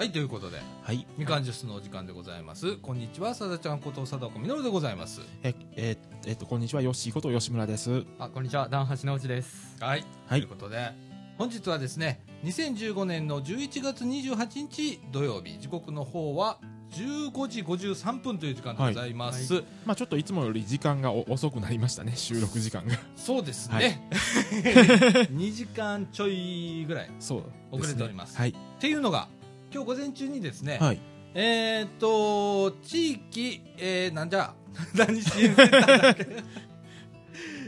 はいということではい。みかんジュースのお時間でございますこんにちはさだちゃんこと貞子みのるでございますえ、ええっと、こんにちは、よっしーこと吉村です。あ、こんにちは、ダンハチのうちです。はい、はいということで本日はですね2015年の11月28日土曜日時刻の方は15時53分という時間でございます、はまあちょっといつもより時間がお遅くなりましたね、収録時間が。そうですはね、2時間ちょいぐらいそう、遅れておりますはい。っていうのが今日午前中にですね、はい。えーっと地域、えー、なんじゃ 何支援センターだっけ？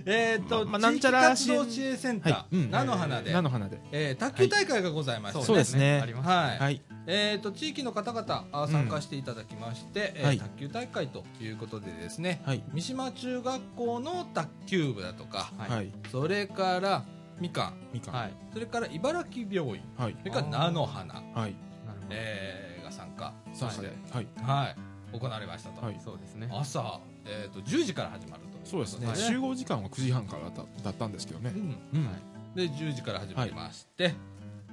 えーっと、まあなんちゃら地域活動支援センター、はいうん菜の花で、菜の花で。えー卓球大会がございまして、そうですねあります。はいはい。えー、と地域の方々あ参加していただきまして、えーはい卓球大会ということでですねはい。三島中学校の卓球部だとかはい。はい。それからみかんみかん。はい。それから茨城病院はい。それから菜の花、はい。えーが参加さあして、はい。はい、行われましたと、はい。そうですね。朝、えー、と10時から始まるとそうですね。はい。集合時間は9時半からだっただったんですけどね。う。ん、うん。で10時から始まりまして、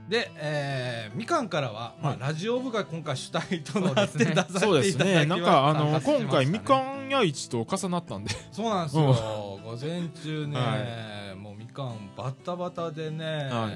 で、えーみかんからは、まあはい。ラジオ部が今回主体となってそうですね出させていただきました。そうですね。なんか、あの、今回、みかん屋市と重なったんで。そうなんですよ、午前中ね、はもうみかんバタバタでね、は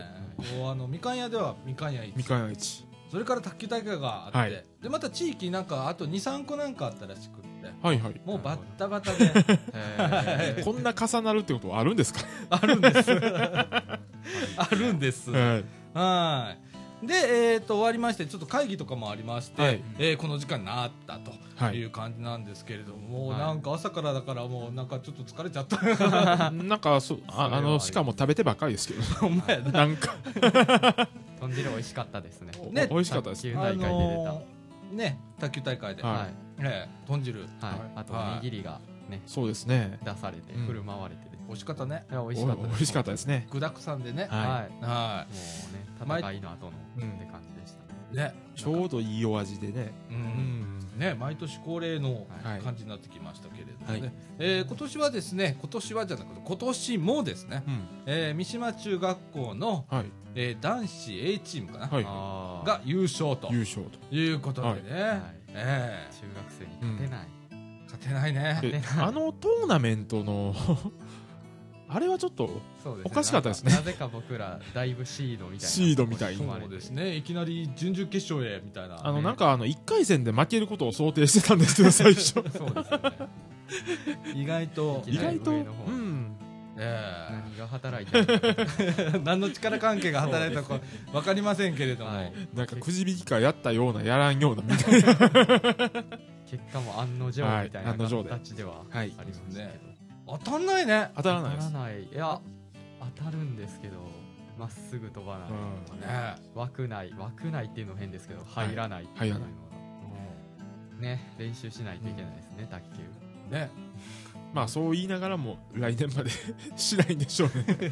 もうあのみかん屋ではみかん屋みかん屋市。それから卓球大会があって、はい。でまた地域なんかあと23個なんかあったらしくってはいはい。もうバッタバタで。えー。こんな重なるってことはあるんですか？あるんです。あるんです。はい。はい。で、えー、と終わりましてちょっと会議とかもありまして、はい。えーこの時間になったとはい。いう感じなんですけれども、もうはい。なんか朝からだからもうなんかちょっと疲れちゃった。なんかそああのしかも食べてばっかりですけどお前だ。なんか豚汁美味しかったですね。ね美味しかったです卓球大会で出た。あのーね卓球大会で、はいはい。ええ豚汁はい。あと、はいおにぎりがね、そうですね出されて、うん振る舞われてる。美味しかったねいや、美お味しかったです。美味しかったですね具だくさんでねははい。はもうね、戦いの後のうんって感じね。ちょうどいいお味でね。ううん。んね毎年恒例のはい感じになってきましたけれどもね、はい。えー今年はですね今年はじゃなくて今年もですね、うん。えー三島中学校の、はい。えー男子 A チームかな、はい。が優勝と。優勝と。いうことでね、はい。え中学生に勝てない。ー勝てないね。であのトーナメントのあれはちょっとおかしかったですね。なぜか僕ら、だいぶシードみたいな。シードみたいに。そうですね。いきなり準々決勝へみたいな。あのなんかあの1回戦で負けることを想定してたんですけど 最初。そうですよね。意外と意外とうん。え何が働いてる 何の力関係が働いたか分かりませんけれども、はい。なんかくじ引きかやったようなやらんようなみたいな。結果も案の定はいみたいな形ではあはい。りますけど、ね当たんないね。当たらないです。当たらない。いや当たるんですけどまっすぐ飛ばない、うん。ね。枠内枠内っていうの変ですけどはい入らないっていうのが入らね練習しないといけないですね、卓球。ね。まあそう言いながらも来年まで しないんでしょうね。ね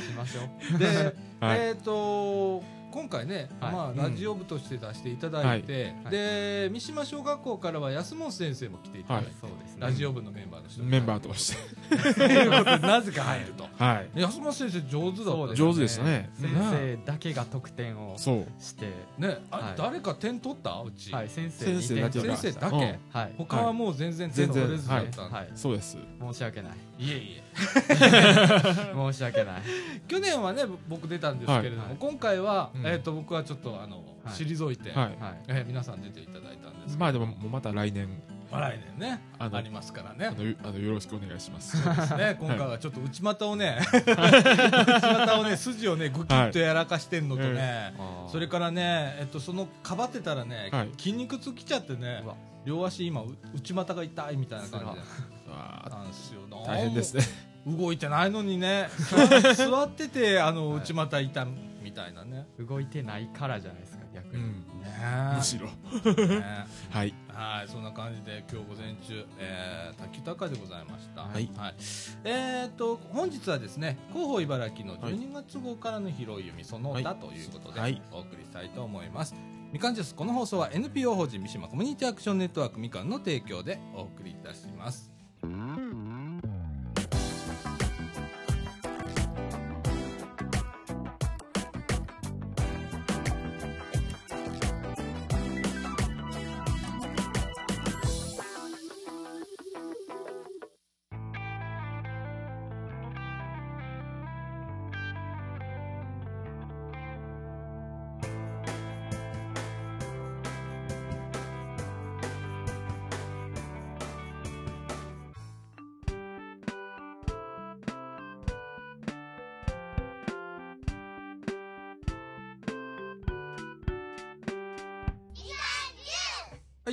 しましょう。で、はい。えっ、と今回ね、はい。まあ、うん。ラジオ部として出していただいて、はい。で三島小学校からは安本先生も来ていただいて、そうですね。ラジオ部のメンバーの人メンバーとして。ということでなぜか入ると。はい。安本先生上手だったね。上手でしたね。先生だけが得点をそうしてね。あ、はい。誰か点取った？うち、はい先生先生だけ2点が先生だけ、うん。はい。他はもう全然点取れずだったんで、はい。そうです。申し訳ない。いえいえ 申し訳ない。去年はね僕出たんですけれども、はい。今回は、うん。えっ、と僕はちょっとあの、はい。退いて、はい。はい。えー皆さん出ていただいたんですまあでももうまた来年。まあ来年ねあのありますからね。あのよろしくお願いします。そうですね、今回はちょっと内股をね、内股をね、筋をね、ぐきっとやらかしてんのとね、あー。それからね、えっと、そのかばってたらね、はい。筋肉痛きちゃってね両足今、う内股が痛いみたいな感じなんですよ。ー大変ですね動いてないのにね、座 座ってて、あの、はい。内股痛みみたいなね。動いてないからじゃないですか逆に、うん。ねむしろ。ね はい。はい、そんな感じで今日午前中、えー、卓球大会でございました。はい。えー、と本日はですね広報茨城の12月号からの拾い読みその他ということで、はい。お送りしたいと思います。みかんジュースこの放送は NPO 法人三島コミュニティアクションネットワークみかんの提供でお送りいたします。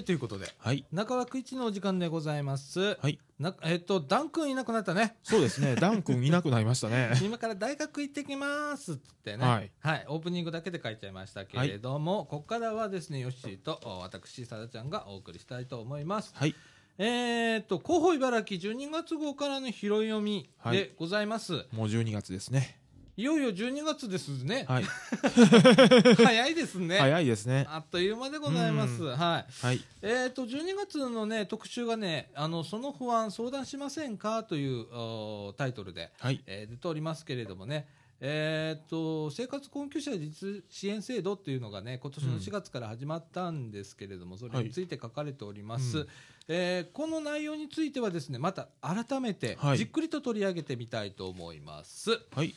ということで、はい。中枠一のお時間でございます。はい。なえっと、ダン君いなくなったね。そうですね。ダン君いなくなりましたね。今から大学行ってきますってね、はいオープニングだけで書いちゃいましたけれども、ここからはですね、ヨッシーとお私、さだちゃんがお送りしたいと思います。はい。えー、と、広報茨城12月号からの拾い読みでございます。もう12月ですね。い、よいよ12月ですね。はい。早いですね。早いですね。あっという間でございます。うんはい。はい。えー、と12月の、ね、特集がねあの「その不安相談しませんか?」というおタイトルで、はい。えー出ておりますけれどもね、えー、と生活困窮者実支援制度っていうのがね今年のうん4月から始まったんですけれども、それについて書かれております、うんえーこの内容についてはですねまた改めてはいじっくりと取り上げてみたいと思います。はい。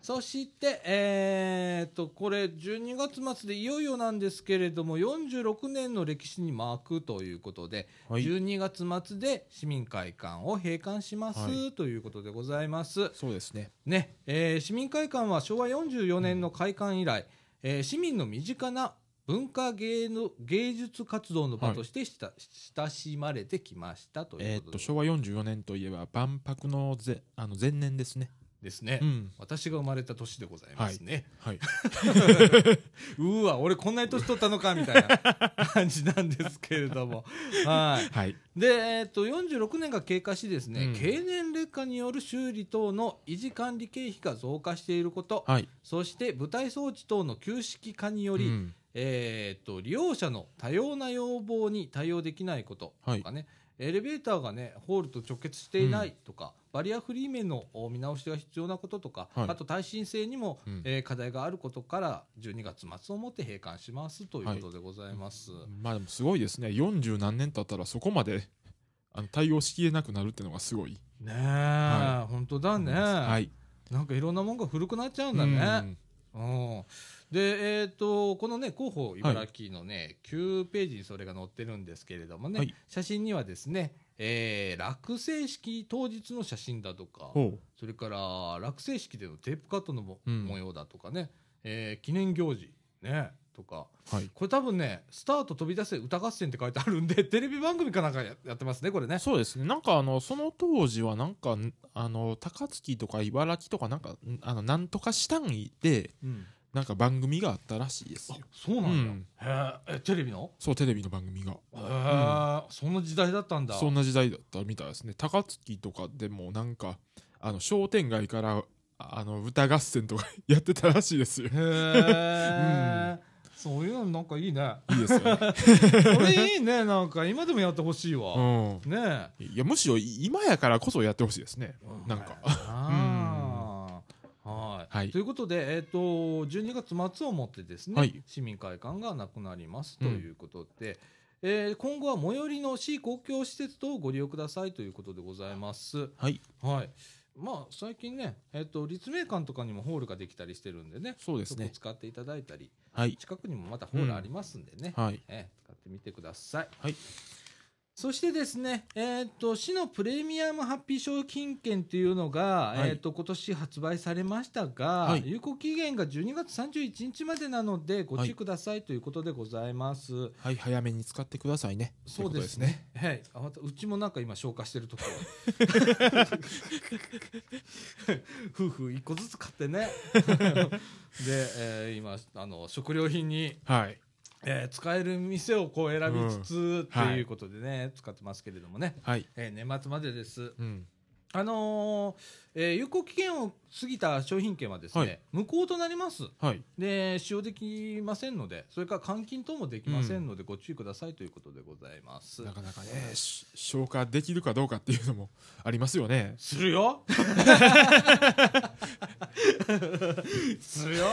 そして、えー、とこれ12月末でいよいよなんですけれども46年の歴史に幕ということで、はい。12月末で市民会館を閉館します、はいということでございます。そうですね。ねえー市民会館は昭和44年の開館以来、えー市民の身近な文化芸の芸術活動の場としてした、親しまれてきましたといえーっと、うことで昭和44年といえば、万博のぜあの前年ですね。ですね、うん。私が生まれた年でございますね。はい。うーわ、俺こんなに年取ったのかみたいな感じなんですけれども。はい。はい。で、えっと、46年が経過しですね、うん経年劣化による修理等の維持管理経費が増加していること、はい。そして舞台装置等の旧式化により、うんえーっと利用者の多様な要望に対応できないこととかね、エレベーターがねホールと直結していないとか、バリアフリー面のお見直しが必要なこととか、はいあと耐震性にも、うんえー課題があることから12月末をもって閉館しますということでございます。まあでもすごいですね。40何年経ったらそこまであの対応しきれなくなるっていうのがすごい。ねえ、は本当だね、はい。なんかいろんなもんが古くなっちゃうんだね。うんで、えー、とこのね広報茨城のね、9ページにそれが載ってるんですけれどもね、はい写真にはですね、えー落成式当日の写真だとかほそれから落成式でのテープカットのも、うん模様だとかね、えー記念行事ねとかう。はい。これ多分ね「スタート飛び出せ歌合戦」って書いてあるんで テレビ番組かなんかややってますねこれね。そうですね。なんかあの、その当時はなんか、あの、高槻とか茨城とかなんか、んあの、なんとか市単位で、うんなんか番組があったらしいですあよ。そうなんだ、うんへーえテレビの？そう、テレビの番組が。へえ、そんな時代だったんだそんな時代だったみたいですね。高槻とかでもなんか、あの、商店街から、あの、歌合戦とかやってたらしいですよ。へえ、そういうのなんかいいねいいですよね。これいいねなんか今でもやってほしいわ、うん。ねいや、むしろ今やからこそやってほしいですね。えなんか。あー はい、はいということで、えっと12月末をもってですね、はい市民会館がなくなりますということで、えー今後は最寄りの市公共施設等をご利用くださいということでございます。はい。はいまあ、最近ね、えっと立命館とかにもホールができたりしてるんでねそうですね。使っていただいたりはい。近くにもまたホールありますんでね、はい。ええ使ってみてください。はいそしてですね、えーっと市のプレミアムハッピー商品券というのが、はいえーっと今年発売されましたが、はい有効期限が12月31日までなのでご注意くださいということでございます。はい。早めに使ってくださいね。そうですってね。はい、あまたうちもなんか今消化してるところ。夫婦一個ずつ買ってね。で、えー今あの食料品に。はい。えー使える店をこう選びつつ、うんっていうことでね、使ってますけれどもね、はい。えー年末までです。うん。あのーえー有効期限を過ぎた商品券はですね、はい無効となります。はい。で、使用できませんので、それから換金等もできませんので、ご注意くださいということでございます。なかなかね、し消化できるかどうかっていうのも ありますよね。するよするよ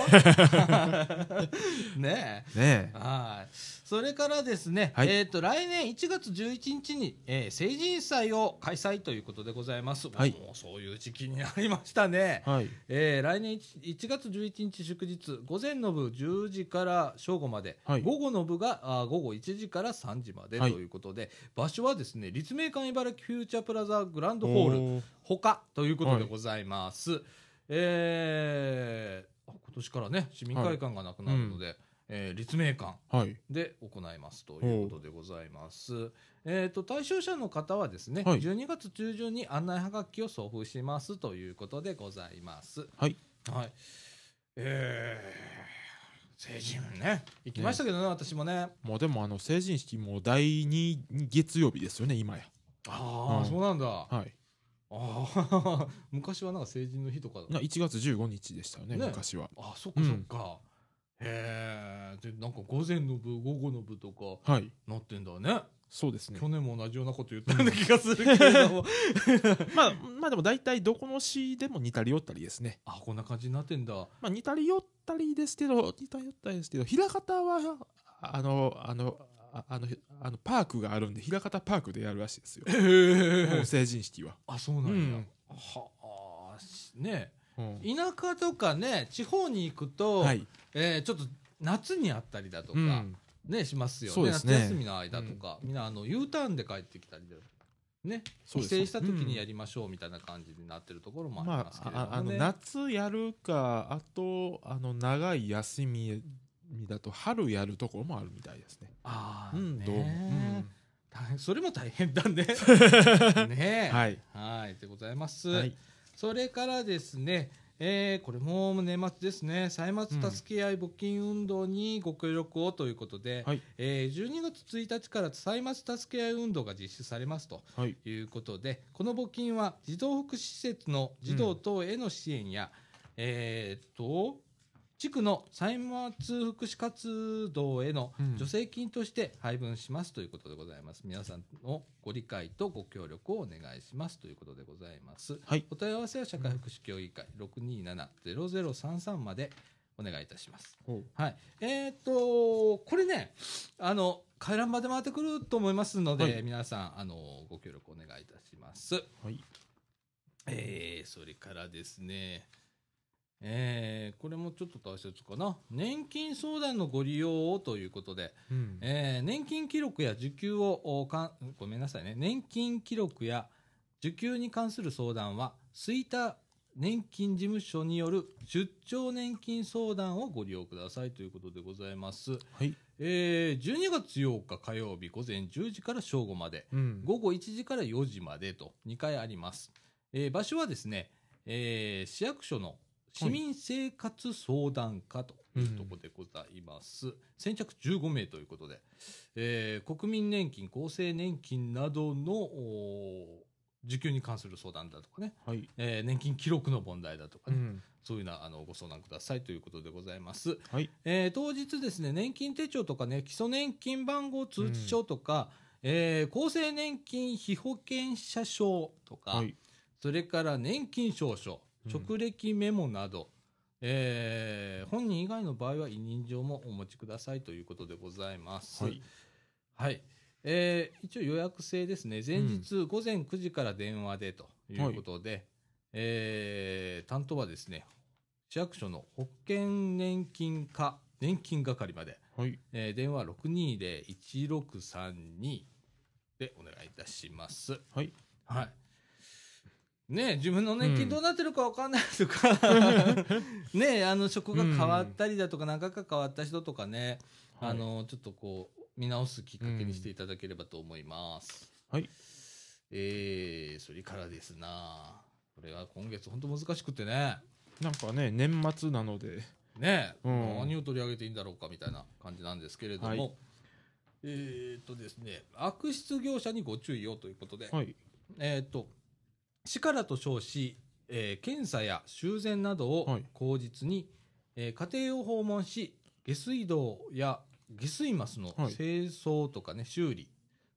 ねえ。ねえ。はい。それからですね、はいえっ、と、来年1月11日に、えー成人祭を開催ということでございます。はいもうそういう時期になりましたね。はい。えー来年 1, 1月11日祝日、午前の部10時から正午まで、はい午後の部があー午後1時から3時までとはいいうことで、場所はですね、立命館茨城フューチャープラザグランドホール、ほかということでございます。えーあ今年からね、市民会館がなくなるので、えー立命館はい。で行いますということでございます。えっ、と、対象者の方はですね、はい12月中旬に案内はがきを送付しますということでございます。はい。はい。えー、成人ね、行きましたけどね、私もね。もうでもあの成人式も第2月曜日ですよね、今や。ああ、うんそうなんだ。はい。ああ、昔はなんか成人の日とかだな1月15日でしたよね、ね昔は。あ、そっかそっか。へえ、で、なんか午前の部、午後の部とかはい。なってんだね。そうですね去。年も同じようなこと言ったような気がするけれども。まあ、まあでも大体どこの市でも似たり寄ったりですね。あ、こんな感じになってんだ。まあ似たり寄ったりですけど、似たり寄ったりですけど、枚方は、あの、あの、ああの、あのパークがあるんで、枚方パークでやるらしいですよ。へもう成人式は。あ、そうなんや。うんはあ、しね。うん田舎とかね、地方に行くと、はい。えーちょっと夏にあったりだとか、うんね、しますよね。そうですね夏休みの間とか、みんなあの U ターンで帰ってきたりで、ね、帰省した時にやりましょうみたいな感じになってるところもありまますけれどあ、ああのもね。夏やるか、あと、あの、長い休みだと、春やるところもあるみたいですね。ああ、うん、ねどうも。うん大変それも大変だね。ねはい。はい、でございます。はい。それからですね、えーこれも年末ですね、歳末助け合い募金運動にご協力をということで、はい。えー12月1日から歳末助け合い運動が実施されますとはい。いうことで、この募金は児童福祉施設の児童等への支援や、えーっと、地区の歳末福祉活動へのうん助成金として配分しますということでございます。皆さんのご理解とご協力をお願いしますということでございます。はい。お問い合わせは社会福祉協議会627-0033までお願いいたします。はい。えーっと、これね、あの、回覧まで回ってくると思いますので、はい皆さん、あの、ご協力お願いいたします。はい。えー、それからですね、えー、これもちょっと大切かな。年金相談のご利用をということで、うん。えー年金記録や受給をおかんごめんなさいね年金記録や受給に関する相談は吹田年金事務所による出張年金相談をご利用くださいということでございます、はい。えー12月8日火曜日午前10時から正午までうん。午後1時から4時までと2回あります、えー場所はですね、えー市役所の市民生活相談課というところでございます、先着15名ということで、えー国民年金厚生年金などの受給に関する相談だとかね、はい。えー年金記録の問題だとかね、うん。そういうのはあのご相談くださいということでございます。はい。えー当日ですね、年金手帳とかね、基礎年金番号通知書とか、えー厚生年金被保険者証とか、はい。それから年金証書、うん直歴メモなど、えー本人以外の場合は委任状もお持ちくださいということでございます。はい。はい。えー一応予約制ですね。前日午前9時から電話でということで、えー担当はですね、市役所の保険年金課、年金係まで、はい。えー電話620-1632でお願いいたします。はい。はい。ねえ自分の年金どうなってるかわかんないとか、ねえあの、職が変わったりだとか、何回か変わった人とかね、はい。あの、ちょっとこう、見直すきっかけにしていただければと思います。はい。えー、それからですな。これは今月本当難しくてね、なんかね、年末なので、ねえ、うん。何を取り上げていいんだろうかみたいな感じなんですけれども、はい。えーっとですね、悪質業者にご注意をということで、はい。えーっと、市からと称し、えー検査や修繕などをはい。口実に、えー家庭を訪問し、下水道や下水マスのはい。清掃とかね、修理、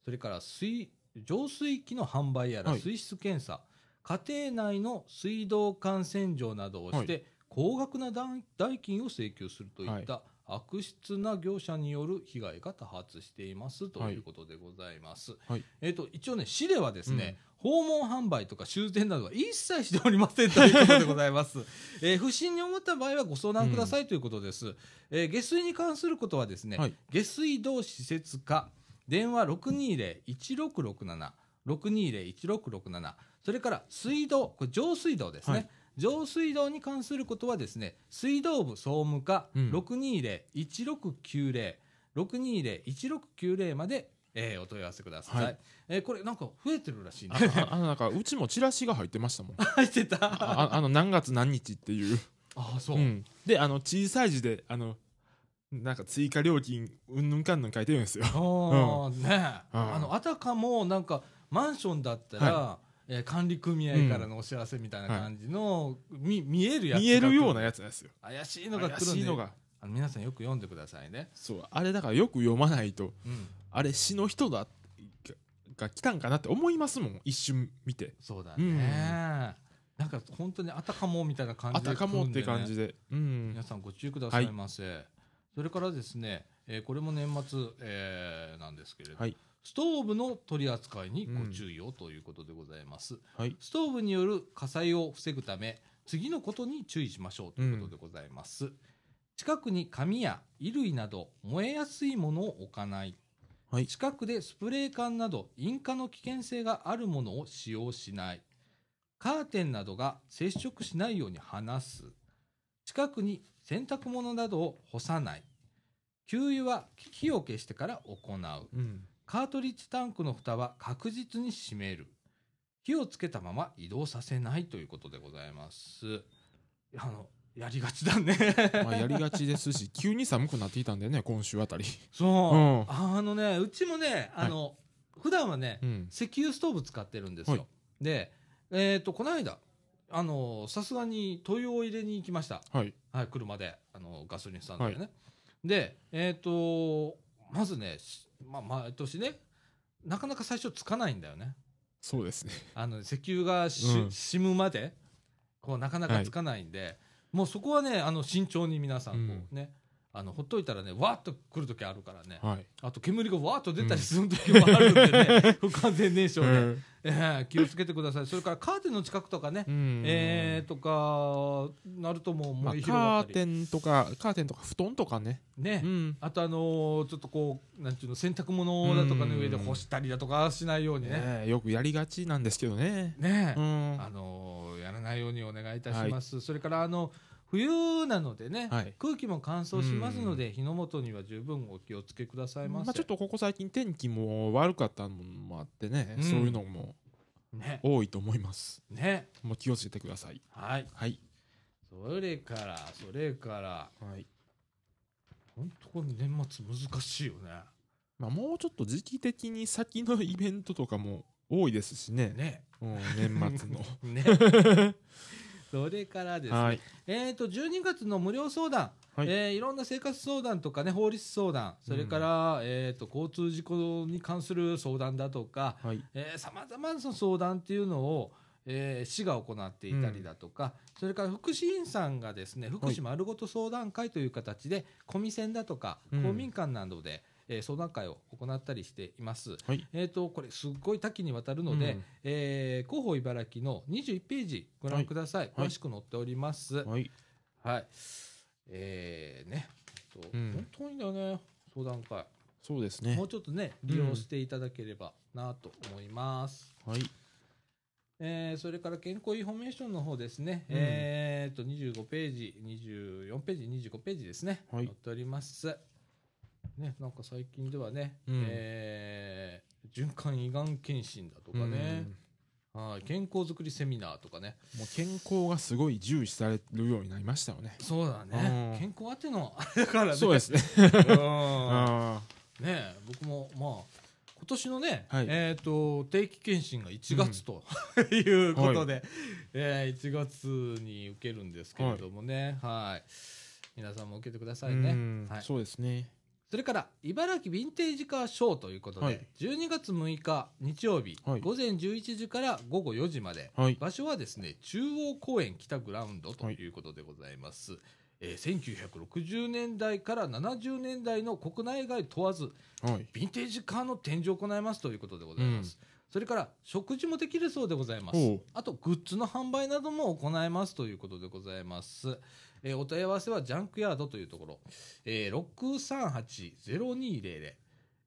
それから水浄水器の販売やらはい。水質検査、家庭内の水道管洗浄などをして、は高額な代代金を請求するといった悪質な業者による被害が多発していますということでございます。はいえっ、と、一応ね、市ではですね、訪問販売とか修繕などは一切しておりませんということでございます。えー不審に思った場合はご相談くださいということです。えー下水に関することはですね、はい下水道施設課、電話620-1667、620-1667それから水道これ上水道ですね、はい上水道に関することはですね水道部総務課うん。620-1690、620-1690まで、えーお問い合わせください、はい。えーこれなんか増えてるらしいねあ あのなんかうちもチラシが入ってましたもん。入ってた？ああの何月何日っていう。ああそう、うん、であの小さい字であのなんか追加料金うんぬんかんぬん書いてるんですよ。ああ、ねうん。あのあたかもなんかマンションだったら、えー管理組合からのお知らせみたいな感じの、み見えるやつが見えるようなややつですよ。怪しいのが来怪るんでしいのが。あの皆さんよく読んでくださいね、そうあれだからよく読まないとうん、あれ詩の人だがが来たんかなって思いますもん。一瞬見て。そうだね、うん。なんか本当にあたかもみたいな感じであたかもって感じで。でうん。皆さんご注意くださいませ、それからですね、えーこれも年末、えーなんですけれど、はいストーブの取り扱いにご注意をということでございます、はい。ストーブによる火災を防ぐため次のことに注意しましょうということでございます、近くに紙や衣類など燃えやすいものを置かない、はい。近くでスプレー缶など引火の危険性があるものを使用しない。カーテンなどが接触しないように離す。近くに洗濯物などを干さない。給油は火を消してから行う。うんカートリッジタンクの蓋は確実に閉める。火をつけたまま移動させないということでございます。あのやりがちだね。まあ、やりがちですし急に寒くなっていたんでね今週あたり。そう、うん。あのねうちもねあの、普段はねうん。石油ストーブ使ってるんですよ、はい。でえっ、とこの間あのさすがに灯油を入れに行きました。はい。はい、車であのガソリンスタンドでね、でえっ、とまずね、しまあ、毎年ねなかなか最初つかないんだよね。そうですね。あの石油がし、うん。染むまでこうなかなかつかないんで、もうそこはねあの慎重に皆さんこうね、あのほっといたらねわーっと来る時あるからね。はい。あと煙がわーっと出たりする時もあるんでね、不完全燃焼で、うん。えー気をつけてください。それからカーテンの近くとかね、うん。えー、とかなるともうまあ、カがったり、ーテンとかカーテンとか布団とかね。ね、うん。あとあのーちょっとこうなんていうの洗濯物だとかの上で干したりだとかしないようにね。ねえよくやりがちなんですけどね。ね、うん。あのーやらないようにお願いいたします、それからあの冬なのでね、はい。空気も乾燥しますので、火の元には十分お気をつけくださいませ、まあ、ちょっとここ最近天気も悪かったのもあってね、うん。そういうのもね。多いと思います。ね。もう気をつけてください。はい。はい。それからそれから。はい。本当この年末難しいよね。まあ、もうちょっと時期的に先のイベントとかも多いですしね。ね。うん、年末の。ね それからですね、はい。えー、と12月の無料相談、はい。いえーいろんな生活相談とか、ね、法律相談。それから、えー、と交通事故に関する相談だとかはい。さまざまな相談っていうのを、えー市が行っていたりだとか、それから福祉員さんがですね福祉丸ごと相談会という形で、コミセンだとかうん。公民館などで、えー相談会を行ったりしています。はい。えー、とこれすっごい多岐にわたるので、うん。えー広報茨城の21ページご覧ください、はい。詳しく載っております。はい、はい。えーねそううん。本当にだよね相談会、そうですね。もうちょっとね利用していただければなと思います。はい。えーそれから健康インフォメーションの方ですね、うん。えー、と25ページ、24ページ、25ページですね、はい。載っております。ね、なんか最近ではね、うん。えー巡回胃がん検診だとかね、はい健康づくりセミナーとかね、もう健康がすごい重視されるようになりましたよね。そうだね、うん。健康あってのあれだからね、そうですね。ね僕もまあ今年のね、はい。えっ、と定期検診が1月と、いうことで、えー1月に受けるんですけれどもね、はい、皆さんも受けてくださいね。はい、そうですねそれから茨城ヴィンテージカーショーということで、はい。12月6日日曜日、はい。午前11時から午後4時まで、はい。場所はですね中央公園北グラウンドとい。うことでございます、えー1960年代から70年代の国内外問わずはい。ヴィンテージカーの展示を行いますということでございます、それから食事もできるそうでございます。あとグッズの販売なども行いますということでございます、えーお問い合わせはジャンクヤードというところ、えー、638-0200、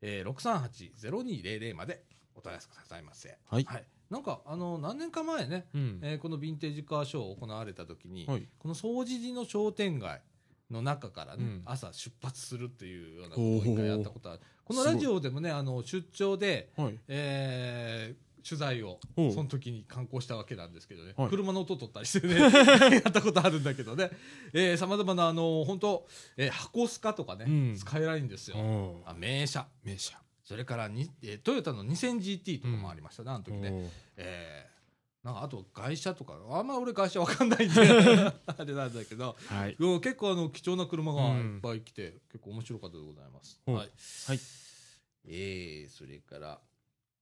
えー、638-0200までお問い合わせくださいませ。はいなんか、あの、何年か前ね、うん。えーこのヴィンテージカーショー行われた時に、はい。この総除寺の商店街の中からね、うん朝出発するっていうようなことを一回やったことある。このラジオでもね、あの、出張で、はい。えー取材を、その時に観光したわけなんですけどね、はい車の音取ったりしてね、やったことあるんだけどね、えー、様々な、あの、本当、えー箱スカとかね、うんスカイラインですよ。あ名車。名車。それからに、えートヨタの 2000GT とかもありましたね、あの時ね。えーなんかあと外車とか、あんま俺外車わかんないんで、あれなんだけど、はい。うん結構あの貴重な車がうんいっぱい来て、結構面白かったでございます。はい。はいえー、それから、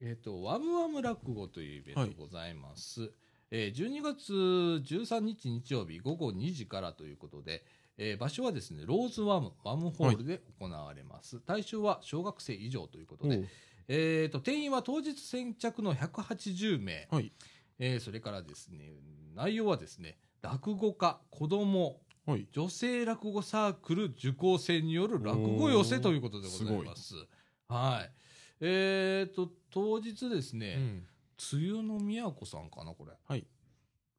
えっ、と、ワムワム落語というイベントございます。えー、12月13日日曜日午後2時からということで、えー場所はですね、ローズワム、ワムホールで行われます。対象は小学生以上ということで、えー、と定員は当日先着の180名、はい。えーそれからですね内容はですね落語家子どもはい。女性落語サークル受講生による落語寄せということでございます。はいえー、と当日ですね、うん。梅雨の都さんかなこれはい。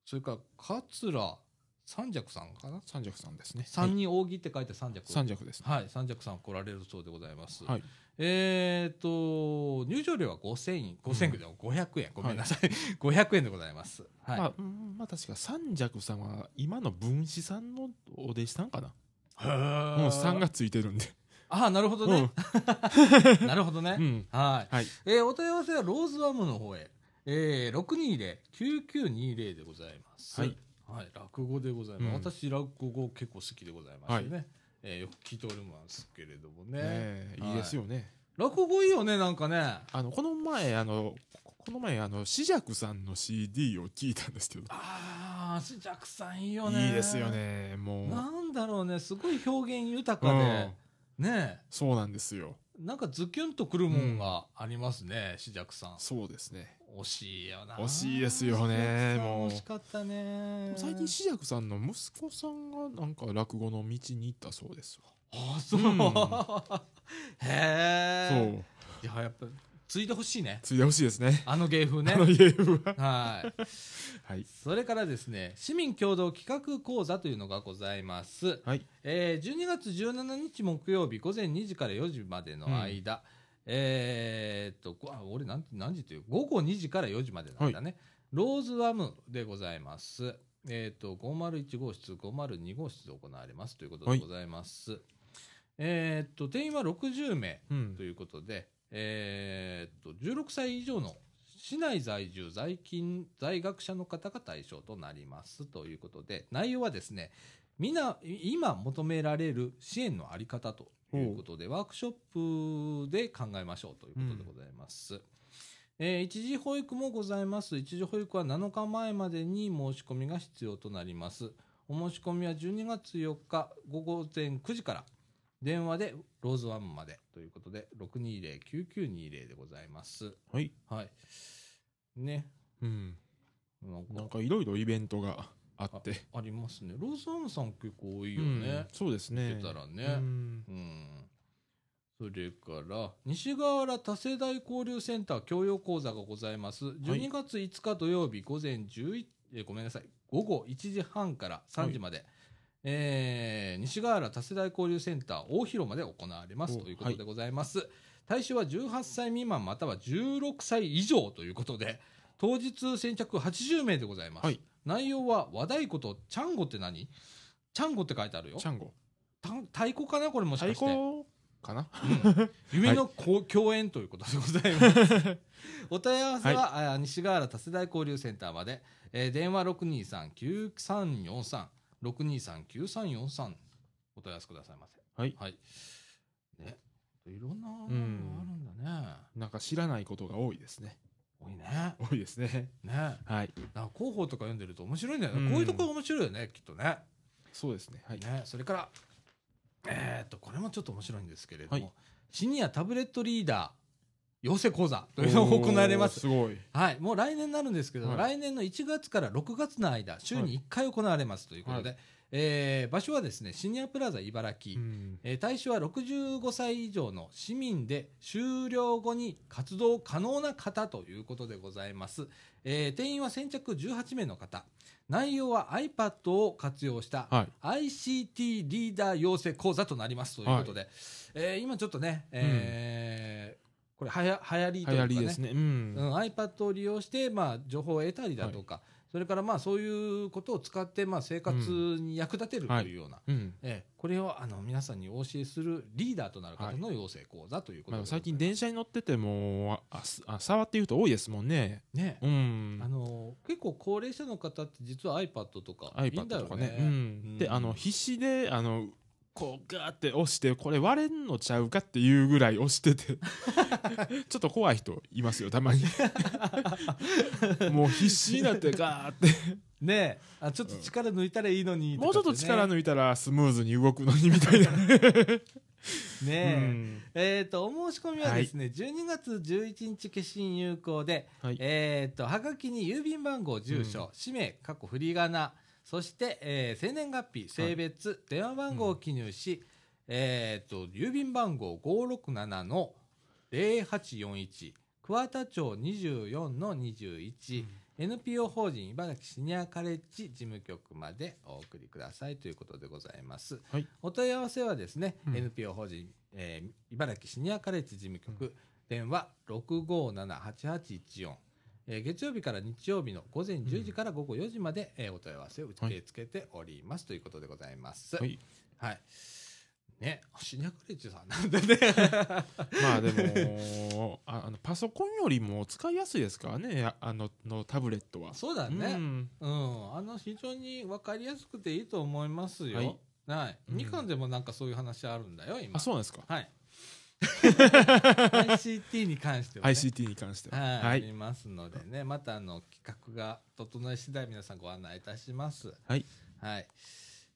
それから桂三尺さんかな？三尺さんですね。三人扇って書いて三尺三尺ですね。はい、三尺さん来られるそうでございます。はい。えー、と、入場料は5000円、5000円でも500円、ごめんなさい。500円でございます。はい。まあ、うんまあ確か三尺さんは今の分子さんのお弟子さんかな。へもう三がついてるんで。ああ、なるほどうんね。なるほどね。うん。はい。はい。えーお問い合わせはローズワムの方へ。えー、620-9920でございます。はい。はい、落語でございます。うん私、落語結構好きでございましてね。えーよく聞いておりますけれどもね。ねえいいですよね。落語いいよね、なんかね。あの、この前、あの、ここの前、あの、しじゃくさんの CD を聞いたんですけど。ああ、しじゃくさんいいよね。いいですよ。ね。もう。なんだろうね、すごい表現豊うんねそうなんですよ。なんかズキュンとくるもんがありますね、しじゃくさん。そうですね。惜しいよな。惜しいですよねもう惜しかったね。最近しじゃくさんの息子さんがなんか落語の道に行ったそうですわ。ああ、そう。うんへえ。そう。いや、やっぱ、ついてほしいね。ついてほしいですね。あの芸風ねあ。のゲームは。はい。はい。それからですね、市民共同企画講座というのがございます。はい。えー12月17日木曜日午前2時から4時までの間、えーっと、ごあ俺何何時という？午後2時から4時までの間ね、ローズワムでございます。えーっと、501号室、502号室で行われますということでございます。えーっと、定員は60名うんと。いうことで、えーっと、16歳以上の市内在住在勤在学者の方が対象となりますということで内容はですねみんない今求められる支援のあり方ということでワークショップで考えましょうということでございます、えー一時保育もございます。一時保育は7日前までに申し込みが必要となります。お申し込みは12月4日午後前9時から電話でローズワンまでということで620-9920でございますはい。はい。ね。うん。なんかなんかいろいろイベントがあって。ありますね。ローズワムさん結構多いようんね。そうですね。見てたらねうんうん。それから、西川原多世代交流センター教養講座がございます。12月5日土曜日午前11、えごめんなさい。午後1時半から3時まで、えー西川原多世代交流センター大広間で行われますおということでございます。対象は18歳未満または16歳以上ということで、当日先着80名でございます。はい内容は和太鼓とチャンゴって何？チャンゴって書いてあるよ。チャンゴ。た太鼓かな？これもしか太して。鼓かな？うん 夢のこう共演ということでございます。お問い合わせは、あ西川原多世代交流センターまで、えー電話623-9343、623-9343お問い合わせくださいませ。はい。はい。ね。いろんなのがあるうんんだね。なんか知らないことが多いですね。多いね。多いですね。ね。はい。なんか広報とか読んでると面白いんだよね。うんこういうところ面白いよね、きっとね。そうですね。はい。ね、それから、えーっと、これもちょっと面白いんですけれども、はいシニアタブレットリーダー養成講座というのが行われます。すごい。はい、もう来年になるんですけど、はい来年の1月から6月の間、週に1回行われますということで、はえー場所はですね、シニアプラザ茨う城。んえー対象は65歳以上の市民で終了後に活動可能な方ということでございます。えー定員は先着18名の方。内容は iPad を活用したはい。ICT リーダー養成講座となりますということで、えー今ちょっとね、えーこれはや流行りというか、ね、ですね。うん。うん、iPad を利用して、まあ、情報を得たりだとか、それからまあそういうことを使って、まあ、生活に役立てるというような、うん。ええこれをあの皆さんにお教えするリーダーとなる方の養成講座ということで、まあ、最近電車に乗っててもあすあ触っている人多いですもんね。ね、うんあ。の結構高齢者の方って実は iPad とかいいん iPad とかね。ね。うん。うんで、あの、必死で、あの、こうガーって押して、これ割れんのちゃうかっていうぐらい押してて、ちょっと怖い人いますよ、たまに。もう必死になってガーって、ねあちょっと力抜いたらいいのに。もうちょっと力抜抜いたらスムーズに動くのにみたいな。ね、うん。えっ、と、お申し込みはですね、12月11日決心有効で、はい。えっ、と、はがきに郵便番号、住所、氏名、過去振り仮名、そして、えー生年月日、性別、電話番号を記入し、えっ、と、郵便番号567の0841、桑田町24の21、NPO 法人茨城シニアカレッジ事務局までお送りください。ということでございます。はい。お問い合わせはですね、うん。NPO 法人、えー茨城シニアカレッジ事務局、電話657-8814、えー月曜日から日曜日の午前10時から午後4時まで、えーお問い合わせを受け付けております、ということでございます。はい。はい。ね、シニアカレッジさんなんでね。まあでもああのパソコンよりも使いやすいですからねああののタブレットは。そうだうね。んうん、あの非常に分かりやすくていいと思いますよ。はいはい。うんみかんでもなんかそういう話あるんだよ、今。あそうなんですか。はい。ICT に関しては、ね。ICT に関しては。はい、はい。ありますのでね、またあの企画が整い次第皆さんご案内いたします。はい。はい。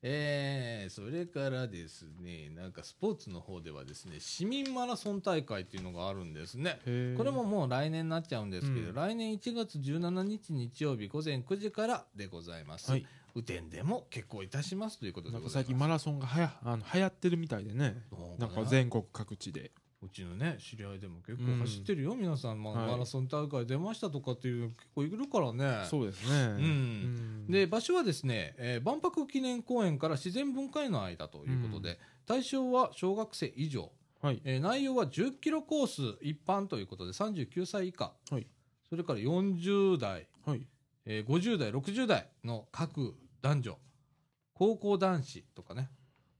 えー、それからですね、なんかスポーツの方ではですね、市民マラソン大会っていうのがあるんですね。これももう来年になっちゃうんですけど、うん来年1月17日日曜日午前9時からでございます。はい雨天でも結構いたしますということでなん。か最近マラソンがはやあの流行ってるみたいでね。なんか全国各地で。うちのね、知り合いでも結構走ってるよ、皆さん、まあはいマラソン大会出ましたとかっていう結構いるからね。そうですね。んで場所はですね、えー万博記念公園から自然文化園の間ということで、対象は小学生以上、はい。えー内容は10キロコース一般ということで39歳以下、はいそれから40代、はい。えー50代60代の各男女。高校男子とかね。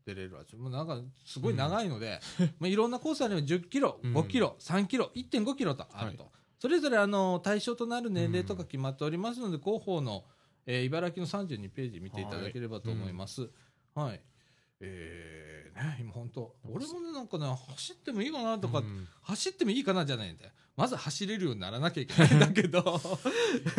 出れるわ。もうなんかすごい長いので、まあ、いろんなコースあれば10キロ、うん。5キロ、3キロ、1.5キロとあると、それぞれあの対象となる年齢とか決まっておりますので、広報の、えー茨城の32ページ見ていただければと思います。はい、えーね、今本当、俺もね、なんかね、走ってもいいかなとか、うん走ってもいいかなじゃないんだよ。まず走れるようにならなきゃいけないんだけど。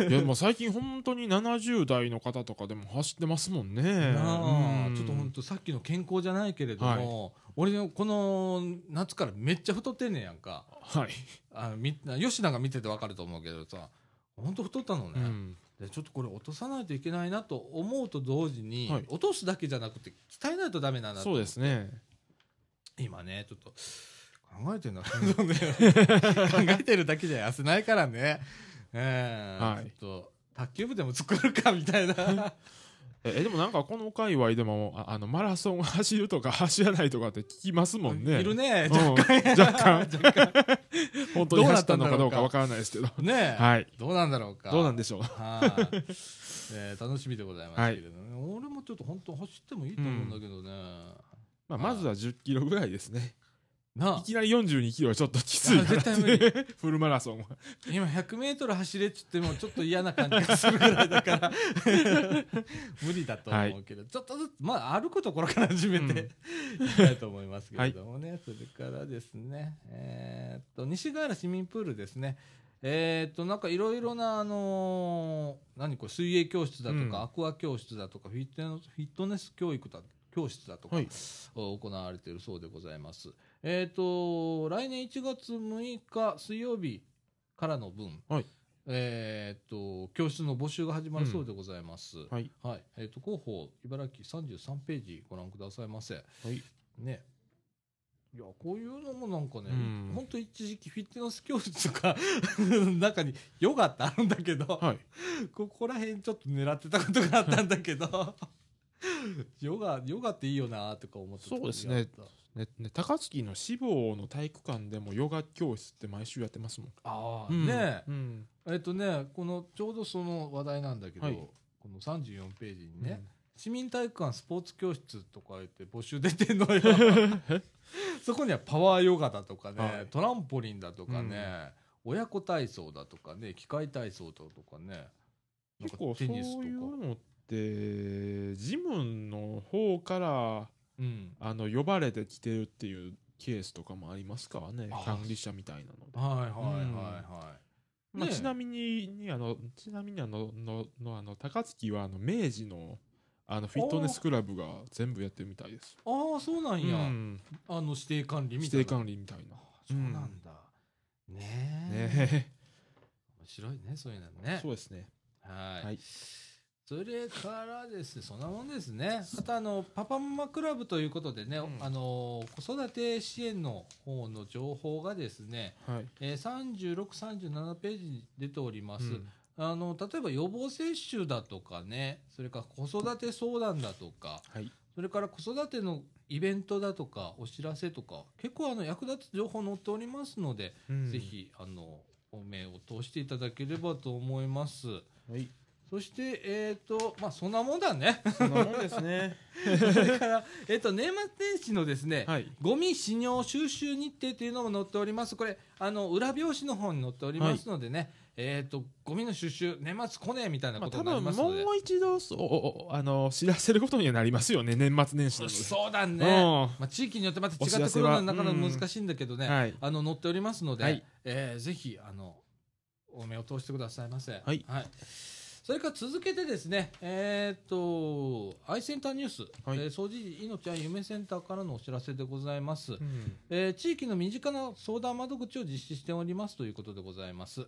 いや、もう最近本当に70代の方とかでも走ってますもんね。なあうんちょっと本当さっきの健康じゃないけれども、俺のこの夏からめっちゃ太ってんねんやんかはい。あみ吉永が見ててわかると思うけどさ本当太ったのね、うんでちょっとこれ落とさないといけないなと思うと同時に、はい。落とすだけじゃなくて鍛えないとダメなんだとそうですね。今ねちょっと考えてんだ。けどね。考えてるだけじゃ痩せないからね。ええはい。ちょっと卓球部でも作るかみたいな え、でもなんかこの界隈でも、ああの、マラソン走るとか走らないとかって聞きますもんね。いるねうん若干。本当に走ったのかどうかわからないですけど。ねえ、はい。どうなんだろうかどうなんでしょう。はい、えー楽しみでございますけれどね、俺もちょっと本当走ってもいいと思うんだけどね、まあ、まずは10キロぐらいですね。ないきなり42キロはちょっときついな絶対無理。フルマラソンは。今100メートル走れっつってもちょっと嫌な感じがするぐらいだから。無理だと思うけど、ちょっとずつまあ歩くところから始めて、いきたいと思いますけれどもね、それからですね。えーっと西ヶ原市民プールですね。えーっとなんかいろいろなあのー何これ水泳教室だとか、うん。アクア教室だとかフィットネスフィットネス教育だ教室だとか、はい。行われているそうでございます。えっ、と来年1月6日水曜日からの分、はいえーっと、教室の募集が始まるそうでございます。はい。はい。えーっと、広報、茨城33ページご覧くださいませ。はい。ね。いや、こういうのもなんかね、うんほんと一時期フィットネス教室とか、中にヨガってあるんだけど、はい。ここら辺ちょっと狙ってたことがあったんだけど、ヨガ、ヨガっていいよなとか思ってたそうですねね、ね、高槻の志望の体育館でもヨガ教室って毎週やってますもん。ああ、うんねうん。えっとね、このちょうどその話題なんだけど、はいこの34ページにね、市民体育館スポーツ教室とか言って募集出てんのよ。そこにはパワーヨガだとかね、はいトランポリンだとかね、親子体操だとかね、機械体操だとかね、なんか結構そういうのって、ジムの方から、うん。あの、呼ばれてきてるっていうケースとかもありますか？らねあ。管理者みたいなので。はいはいはいはい。まあ、ねえちなみににあのちなみにあのののあの高槻はあの明治のあのフィットネスクラブが全部やってるみたいです。ああ、そうなんや。うんあの指定管理みたいな。指定管理みたいな。そうなんだ。ねえ。ね面白いね、そういうのえね。そうですね。はい。はいそれからですね、そんなもんですね。あと、あの、パパママクラブということでね、うんあの、子育て支援の方の情報がですね、はい。えー、36、37ページに出ております。うんあの、例えば予防接種だとかね、それから子育て相談だとか、はい。それから子育てのイベントだとか、お知らせとか、結構あの、役立つ情報載っておりますので、うんぜ。ひ、あの、お目を通していただければと思います。はい。そして、えっ、と、まあ、そんなもんだね。そんなもんですね。それから、えっ、と、年末年始のですね、はい。ゴミ使用収集日程というのも載っております。これ、あの、裏表紙の方に載っておりますのでね、えっ、と、ゴミの収集、年末来ねえみたいなまあ、ことになりますので。もう一度そうあの知らせることにはなりますよね年末年始なので。そうだね。うんまあ、地域によってまた違ってくるのはなかなか難しいんだけどね、はい。あの、載っておりますので、はいえーぜひ、あの、お目を通してくださいませ。はいそれから続けてですね、えーっと、アイセンターニュース、はいえー掃除時命は夢センターからのお知らせでございます。うんえー地域の身近な相談窓口を実施しておりますということでございます。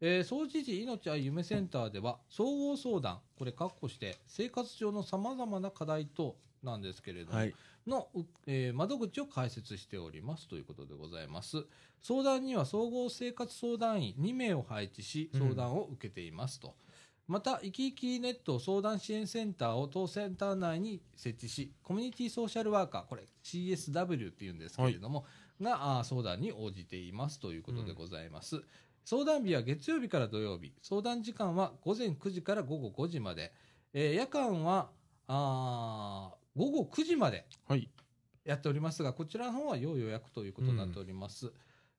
えー、掃除時命は夢センターでは、総合相談、これ、括弧して、生活上のさまざまな課題等なんですけれども、はい。の、うえー窓口を開設しておりますということでございます。相談には総合生活相談員2名を配置し、うん相談を受けていますと。また、生き生きネット相談支援センターを当センター内に設置し、コミュニティソーシャルワーカー、これ CSW っていうんですけれども、が相談に応じていますということでございます。相談日は月曜日から土曜日、相談時間は午前9時から午後5時まで、えー夜間はあー午後9時まではい。やっておりますが、こちらの方は要予約ということになっております。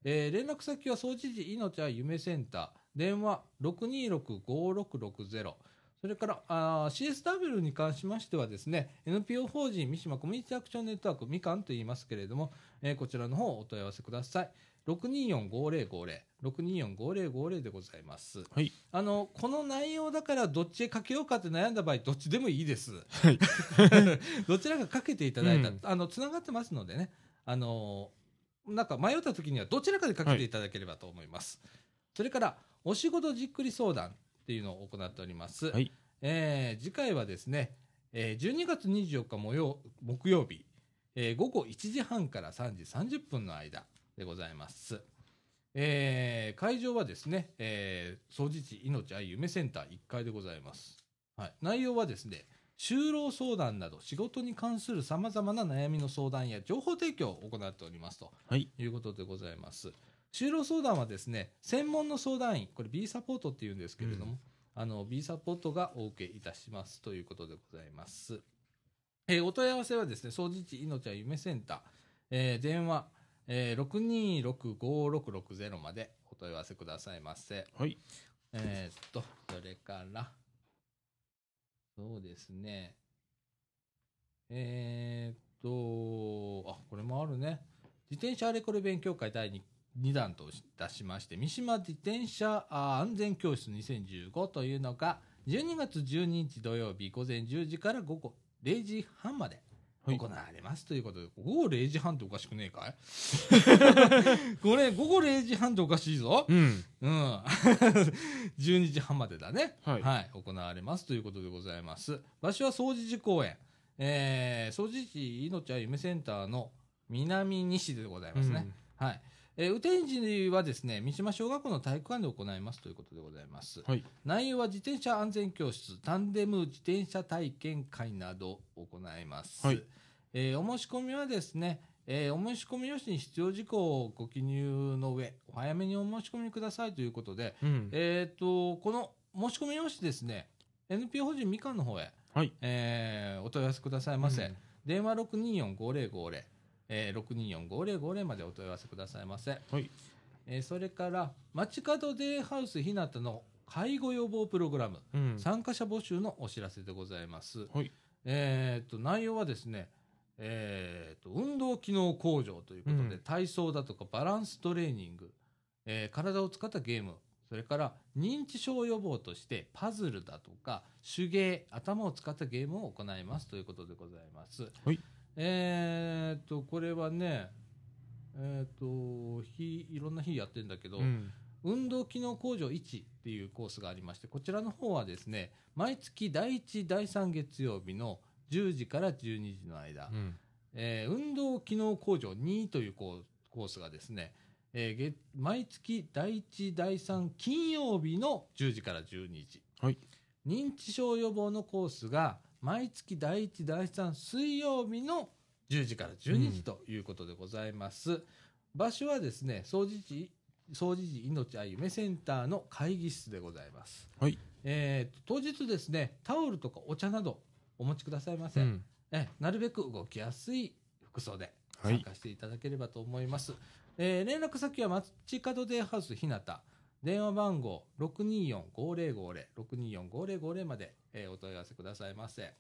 えー連絡先は総知事命は夢センター、電話626-5660、それから CSW に関しましてはですね、NPO 法人三島コミュニティアクションネットワークみかんと言いますけれども、えーこちらの方をお問い合わせください。624-5050、624-5050でございます。はい。あの、この内容だからどっちへかけようかって悩んだ場合、どっちでもいいです。はい。どちらかかけていただいた、うんあの、つながってますのでね、あの、なんか迷った時にはどちらかでかけていただければと思います。それから、お仕事じっくり相談っていうのを行っております。はいえー次回はですね、えー12月24日木曜日、えー午後1時半から3時30分の間でございます。えー会場はですね、えー、総除地命愛夢センター1階でございます。はい、内容はですね、就労相談など仕事に関するさまざまな悩みの相談や情報提供を行っておりますとはい。いうことでございます。就労相談はですね、専門の相談員、これ B サポートっていうんですけれども、うんあの B サポートがお受けいたしますということでございます。えーお問い合わせはですね、総除地命は夢センター、えー電話、えー、626-5660までお問い合わせくださいませ。はい。えーっと、それから、そうですね。えーっと、あ、これもあるね。自転車あれこれ勉強会第 2, 2弾とし出しまして、三島自転車あ安全教室2015というのが、12月12日土曜日午前10時から午後0時半まではい行われますということで、午後0時半っておかしくねえかい？これ、午後0時半っておかしいぞ。うんうん。12時半までだね。はい行われますということでございます。場所は総持寺公園。えー、総持寺命は夢センターの南西でございますね。はい。えー、雨天時はですね、三島小学校の体育館で行いますということでございます。はい内容は自転車安全教室、タンデム自転車体験会などを行います。はいえーお申し込みはですね、えーお申し込み用紙に必要事項をご記入の上、お早めにお申し込みくださいということで、うんえっ、と、この申し込み用紙ですね、NPO 法人みかんの方へ、はいえーお問い合わせくださいませ。うん電話624-5050、えー、624-5050までお問い合わせくださいませ。はいえーそれから、街角デイハウスひなたの介護予防プログラム、うん参加者募集のお知らせでございます。はいえー、と内容はですね、えー、と運動機能向上ということで、うん体操だとかバランストレーニング、えー体を使ったゲームそれから認知症予防としてパズルだとか手芸頭を使ったゲームを行いますということでございます。はいえー、とこれはねえー、と日いろんな日やってるんだけど、うん。運動機能向上1っていうコースがありまして、こちらの方はですね、毎月第1、第3月曜日の10時から12時の間、うん。えー運動機能向上2というコーコースがですね、えー月毎月第1、第3金曜日の10時から12時。はい。認知症予防のコースが毎月第1、第3水曜日の10時から12時ということでございます。場所はですね、総持寺、総持寺命あゆめセンターの会議室でございます。はいえーと当日ですね、タオルとかお茶などお持ちくださいませ。うんえなるべく動きやすい服装ではい参加していただければと思います。えー連絡先は街角デイハウスひなた。電話番号624-5050、624-5050まで、えーお問い合わせくださいませ。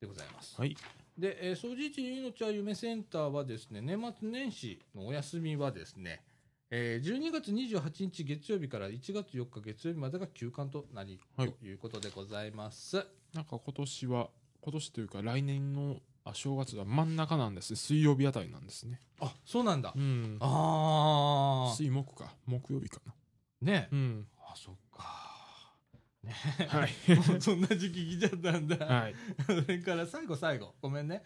でございます。はいで、えー、総持寺命は夢センターはですね、年末年始のお休みはですね、えー12月28日月曜日から1月4日月曜日までが休館となり、はいということでございます。なんか今年は今年というか来年のあ正月は真ん中なんですね水曜日あたりなんですねあ、そうなんだ。うんああ。水木か木曜日かなねうんあ、そっか。はい そんな時期来ちゃったんだ。はいそれから最後最後、ごめんね。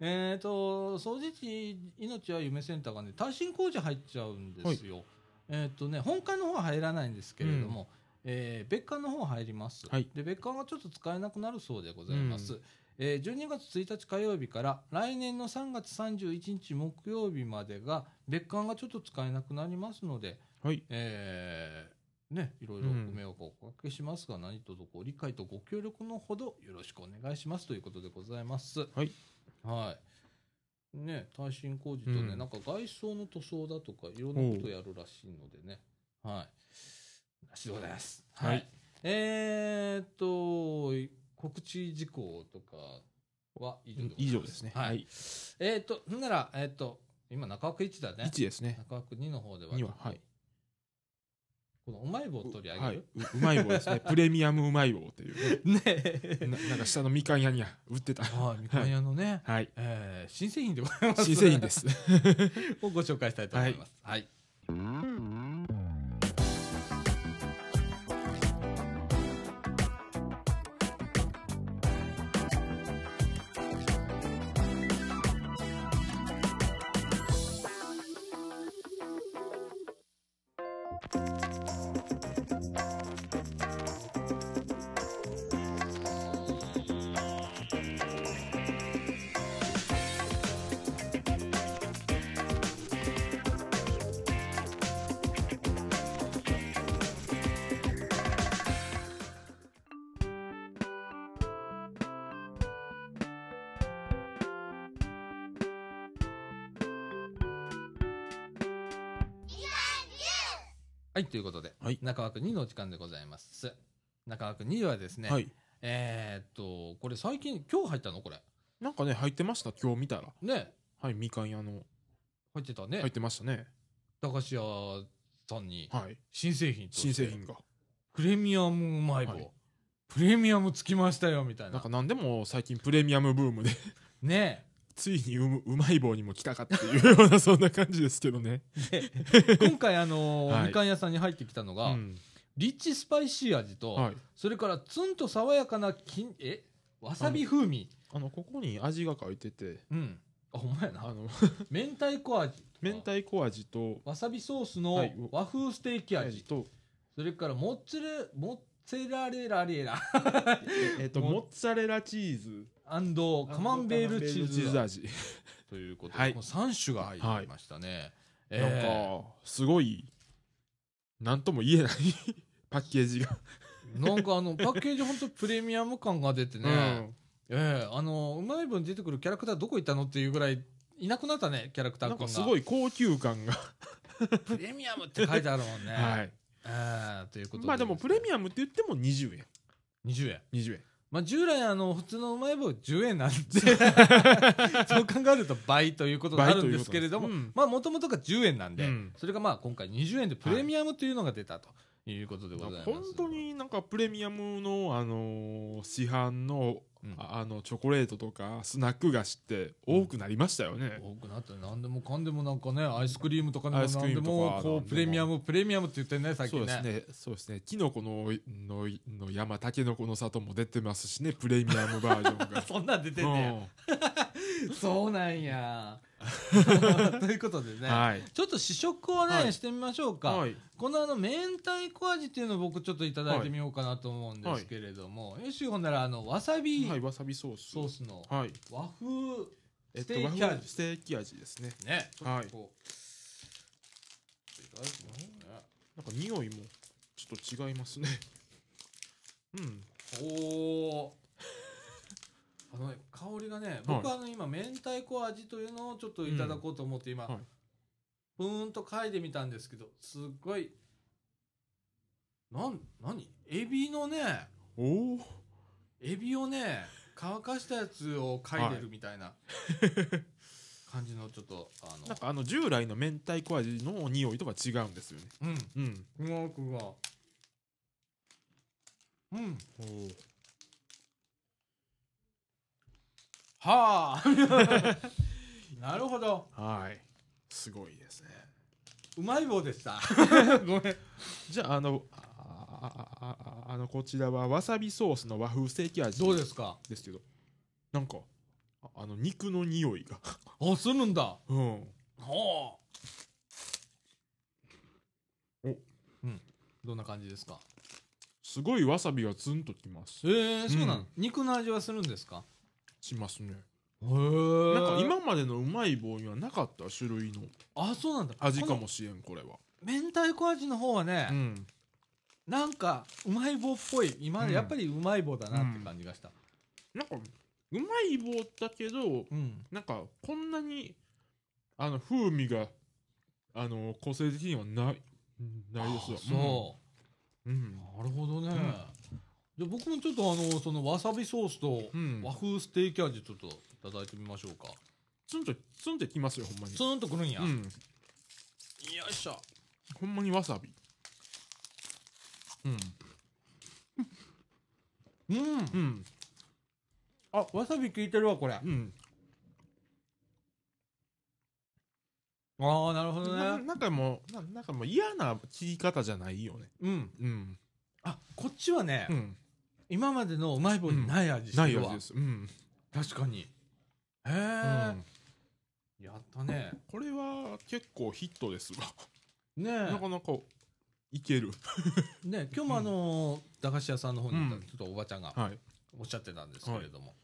えっ、と、掃除地命は夢センターがね、耐震工事入っちゃうんですよ。えっ、とね、本館の方は入らないんですけれども、えー別館の方は入ります。はいで、別館はちょっと使えなくなるそうでございます。えー12月1日火曜日から来年の3月31日木曜日までが別館がちょっと使えなくなりますので、はいえーね、いろいろご迷惑をおかけしますが、何卒ご理解とご協力のほどよろしくお願いしますということでございます。はい。はい。ね、耐震工事とね、うんなんか外装の塗装だとか、いろんなことやるらしいのでね。はい。らしいでございます。はい。えーっと、告知事項とかは以上でございます。以上ですねはい。えーっと、なんなら、えーっと、今中枠1だね。1ですね中枠2の方では2ははいこのうまい棒取り上はい。げる、ううまい棒ですね。プレミアムうまい棒っていう。ねえ。ななんか下のみかん屋には売ってた。はいみかん屋のね、はい。えー新製品でございます。新製品です。をご紹介したいと思います。はい、はい、ということで、はい。中枠2のお時間でございます。中枠2はですね、はい。えーっとこれ最近今日入ったの？これ。なんかね入ってました？今日見たら。ね。はいみかん屋の。入ってたね、入ってましたね。駄菓子屋さんにはい。新製品として。新製品が。プレミアムうまい棒、はい。プレミアムつきましたよみたいな。なんか何でも最近プレミアムブームで。ねついにうむうまい棒にも来たかっていうようなそんな感じですけどね。今回あのー はい。みかん屋さんに入ってきたのが、うん。リッチスパイシー味と、はい。それからツンと爽やかな金え？わさび風味。あのここに味が書いてて、うん。あほんまやな。あの明太子味明太子味とわさびソースのはい。和風ステーキ味、味とそれからモッツレモッツェラレラレラ。えっと モッツァレラチーズカマンベールチーズ味。ということで、はいこの3種が入ってましたね、えなんーかすごいなんとも言えない パッケージが。なんかあのパッケージ本当プレミアム感が出てね、うんええあのうまい棒に出てくるキャラクターどこ行ったのっていうぐらいいなくなったねキャラクターなん君がかすごい高級感が。プレミアムって書いてあるもんね、はい。ええということでまあでもプレミアムって言っても20円。20円20円。まあ従来あの普通のうまい棒10円なんで そう考えると倍ということになるんですけれども、もともとが10円なんで、うん。それがまあ今回20円でプレミアムというのが出たということでございます、本当になんかプレミアムの、あのー市販の,、うんああのチョコレートとかスナック菓子って多くなりましたよね。多くなって何でもかんでもなんかねアイスクリームとかでも何でももこうプレミアムプレミアムって言ってんね最そう近ねですね。そうですね。キノコののの山、タケノコの里も出てますしね、プレミアムバージョンが。そんなん出てんねや、そうなんや ということでね、うんはい。ちょっと試食をね、はいしてみましょうか、はい。このあの明太子味っていうのを僕ちょっといただいてみようかなと思うんですけれども、よしほんならあのわさびはい、わさびソース。ソースのはい。和風えっと、ステーキ味和風ステーキ味ですね。ねはいいただきますねなんか匂いもちょっと違いますね。うん。おおあのね香りがね僕はあの今明太子味というのをちょっといただこうと思って今、はい。ふーんと嗅いでみたんですけどすっごいなん何？エビのねおお。エビをね乾かしたやつを嗅いでるみたいな 感じのちょっとあの。なんかあの従来の明太子味の匂いとは違うんですよね。うん。うん。すごくがうん。おお。はあ。なるほど。はい。すごいですね。うまい棒でした。ごめん。じゃあ、あの、あああの、こちらはわさびソースの和風ステーキ味。どうですか？ですけど、なんか、ああの、肉の匂いが。あするんだ。うん。はあ。お。うん。どんな感じですか？すごいわさびがツンときます。えー、そうなの、うん。肉の味はするんですか？しますね。へえなんか今までのうまい棒にはなかった種類のあそうなんだ味かもしれん、これは。明太子味の方はね、うん。なんかうまい棒っぽい今までうんやっぱりうまい棒だなって感じがしたなんか、うまい棒だけど、うんなんか、こんなに、あの、風味が、あの、個性的にはない、ないですよ。あそうう。うん。なるほどね、んじゃあ僕もちょっとあのそのわさびソースとうん和風ステーキ味ちょっといただいてみましょうかツンと、ツンってきますよ、ほんまに。ツーンとくるんや、うん。よいしょほんまにわさび。うん。うんうん。あわさび効いてるわこれあうん。あなるほどなねなんかもう、ななんかもう嫌な切り方じゃないよね。うんうん。あこっちはね、うん。今までのうまい棒にない味してるわ、ない味です。うん。確かに。へえ、うん。やったね。これは結構ヒットですわ。ねなかなかいける。えね今日もあのー駄菓子屋さんの方に行ったうん。ちょっとおばちゃんがはい。おっしゃってたんですけれども、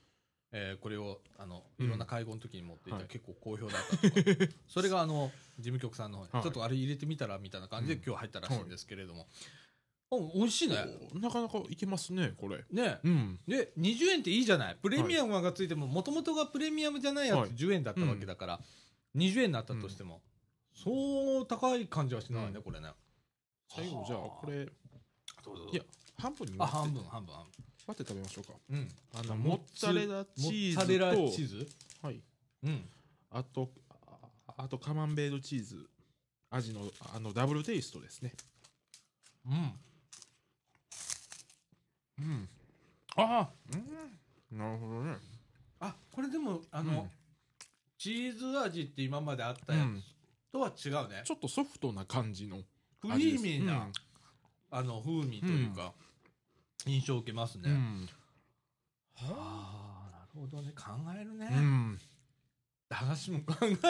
えーこれをあのうん。いろんな会合の時に持っていったらはい。結構好評だったと。か、それがあの事務局さんの方に、はい。ちょっとあれ入れてみたらみたいな感じでうん。今日入ったらしいんですけれども、あ美味しいね。おなかなかいけますね、これ。ね。うん。で20円っていいじゃない。プレミアムがついてももともとがプレミアムじゃないやつはい。10円だったわけだから、20円になったとしても、そう高い感じはしないね、うん。これね。最後、じゃあ、これ、どうぞいや半分にあ半分半分半分。割って食べましょうか。うん。あの、モッツァレラチモーズッツァレラチと、ーズ？はい。うん。あと、ああとカマンベールチーズ。味の、あの、ダブルテイストですね。うんうん。あうん。なるほどね。あこれでもあの、チーズ味って今まであったやうんつとは違うね。ちょっとソフトな感じのクリーミーな、あの、風味というか、印象を受けますね。うんはあ、なるほどね。考えるね。うん駄菓子も考えるね。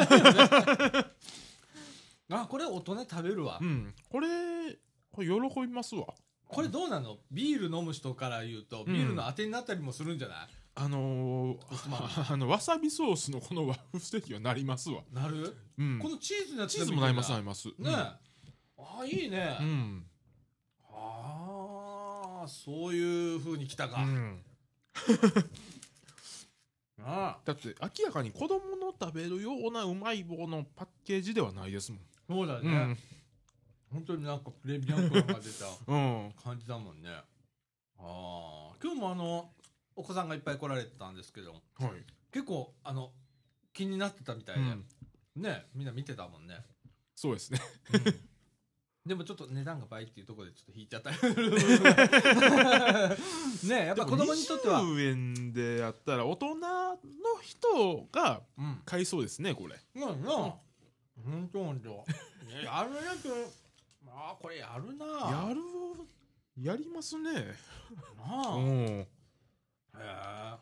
あ、これ大人食べるわ。うんこれこれ喜びますわこれどうなの？ビール飲む人から言うと、ビールの当てになったりもするんじゃない、あのー、あのわさびソースのこの和風ステーキはなりますわ、なる、うん、このチーズのやつチーズもなりますなねります。え。ああ、いいね。うん。ああ、そういう風に来たか。うん。ああ、だって明らかに子供の食べるようなうまい棒のパッケージではないですもん。そうだね、うん本当になんかプレミアム感が出た うん。感じだもんね。ああ、今日もあの、お子さんがいっぱい来られてたんですけど、はい、結構、あの、気になってたみたいで、うん。ね、みんな見てたもんね。そうですね。でもちょっと値段が倍っていうところでちょっと引いちゃった。ねやっぱ子供にとっては、20円でやったら大人の人がうん、買いそうですねこれ。なんな。ほんとほんとやるやつああこれやるな。やるやりますね。なあ、うへんえ。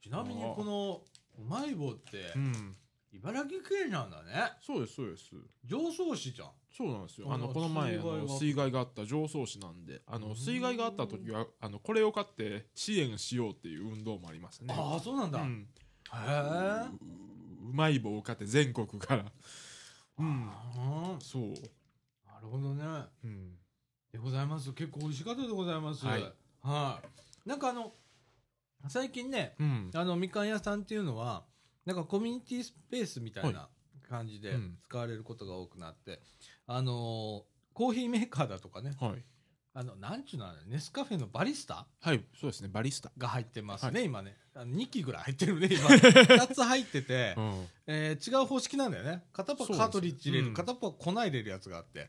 ちなみにこのうまい棒ってうん。茨城県なんだね。そうですそうです。常総市じゃん。そうなんですよ。ああのこの前あ水害が。の水害があった常総市なんであうん。の水害があった時はあのこれを買って支援しようっていう運動もありますね。ああそうなんだ、へうん。え。ううまい棒を買って全国から。うん。うんそう。なるほどね。うんでございます。結構美味しかったでございます。はい。はい。なんかあの最近ねうん。あのみかん屋さんっていうのはなんかコミュニティスペースみたいな感じでうん。使われることが多くなって、あのーコーヒーメーカーだとかね。はいあのなんちゅうのネスカフェのバリスタ？はいそうですねバリスタ。が入ってますね、は今ね。あの2機ぐらい入ってるね 今。2つ入っててう、ん。えー違う方式なんだよね。片っぽそうですカートリッジ入れる、うん。片っぽ粉入れるやつがあって。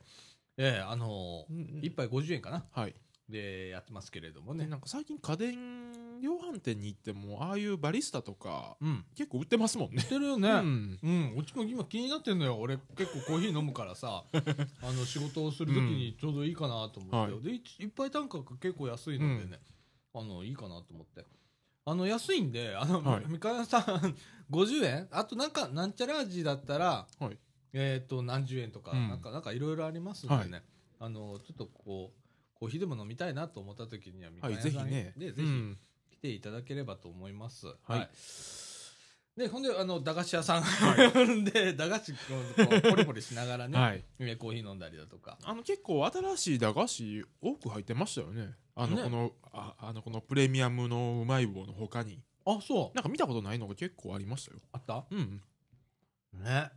えーあのー1杯50円かな。はいでやってますけれどもね。でなんか最近家電量販店に行ってもああいうバリスタとかうん。結構売ってますもんね。売ってるよね、うん。うん、うちも今気になってん。のよ。俺結構コーヒー飲むからさ、あの仕事をするときにちょうどいいかなと思って、はいで、い一杯単価が結構安いのでね、あの、いいかなと思って。あの、安いん。で、あの、はいみかん。屋さん。50円あとなん。か、なん。ちゃら味だったら、はいえっ、と、何十円とか、うん。なん。か、なん。かいろいろありますん。でね、はいあの、ちょっとこう、コーヒーでも飲みたいなと思ったときには、みかはいん屋さんにぜひね。で、ぜひ、うん。来ていただければと思います。はい。で、ほんで、あの、駄菓子屋さん、は で、駄菓子をこうポリポリしながらね、はい。えコーヒー飲んだりだとか。あの結構新しい駄菓子多く入ってましたよね。あのね。このああのこのプレミアムのうまい棒の他に。あ、そう。なんか見たことないのが結構ありましたよ。あった？うん。ね。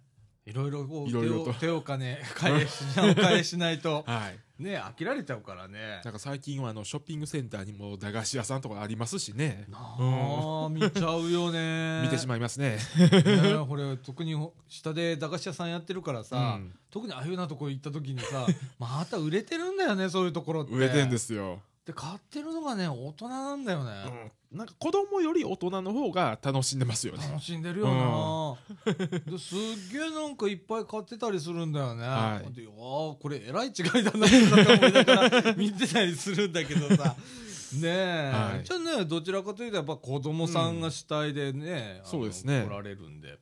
いろいろこういろいろと。手を手を金返しお返ししないと。はいね飽きられちゃうからね。なんか最近はあのショッピングセンターにも駄菓子屋さんとかありますしね。なあ見ちゃうよね。見てしまいますね。ねこれ特に下で駄菓子屋さんやってるからさ、うん。特にああいうようなとこ行った時にさ また売れてるんだよねそういうところって。売れてんですよ、で買ってるのがね大人なんだよね、うん、なんか子供より大人の方が楽しんでますよね。楽しんでるよな、ですっげえなんかいっぱい買ってたりするんだよね、はい。でああこれえらい違いだなって見てたりするんだけどさ。ねえ、はい。じゃあねどちらかというとやっぱ子供さんが主体でね、あのそうですね。来られるんで。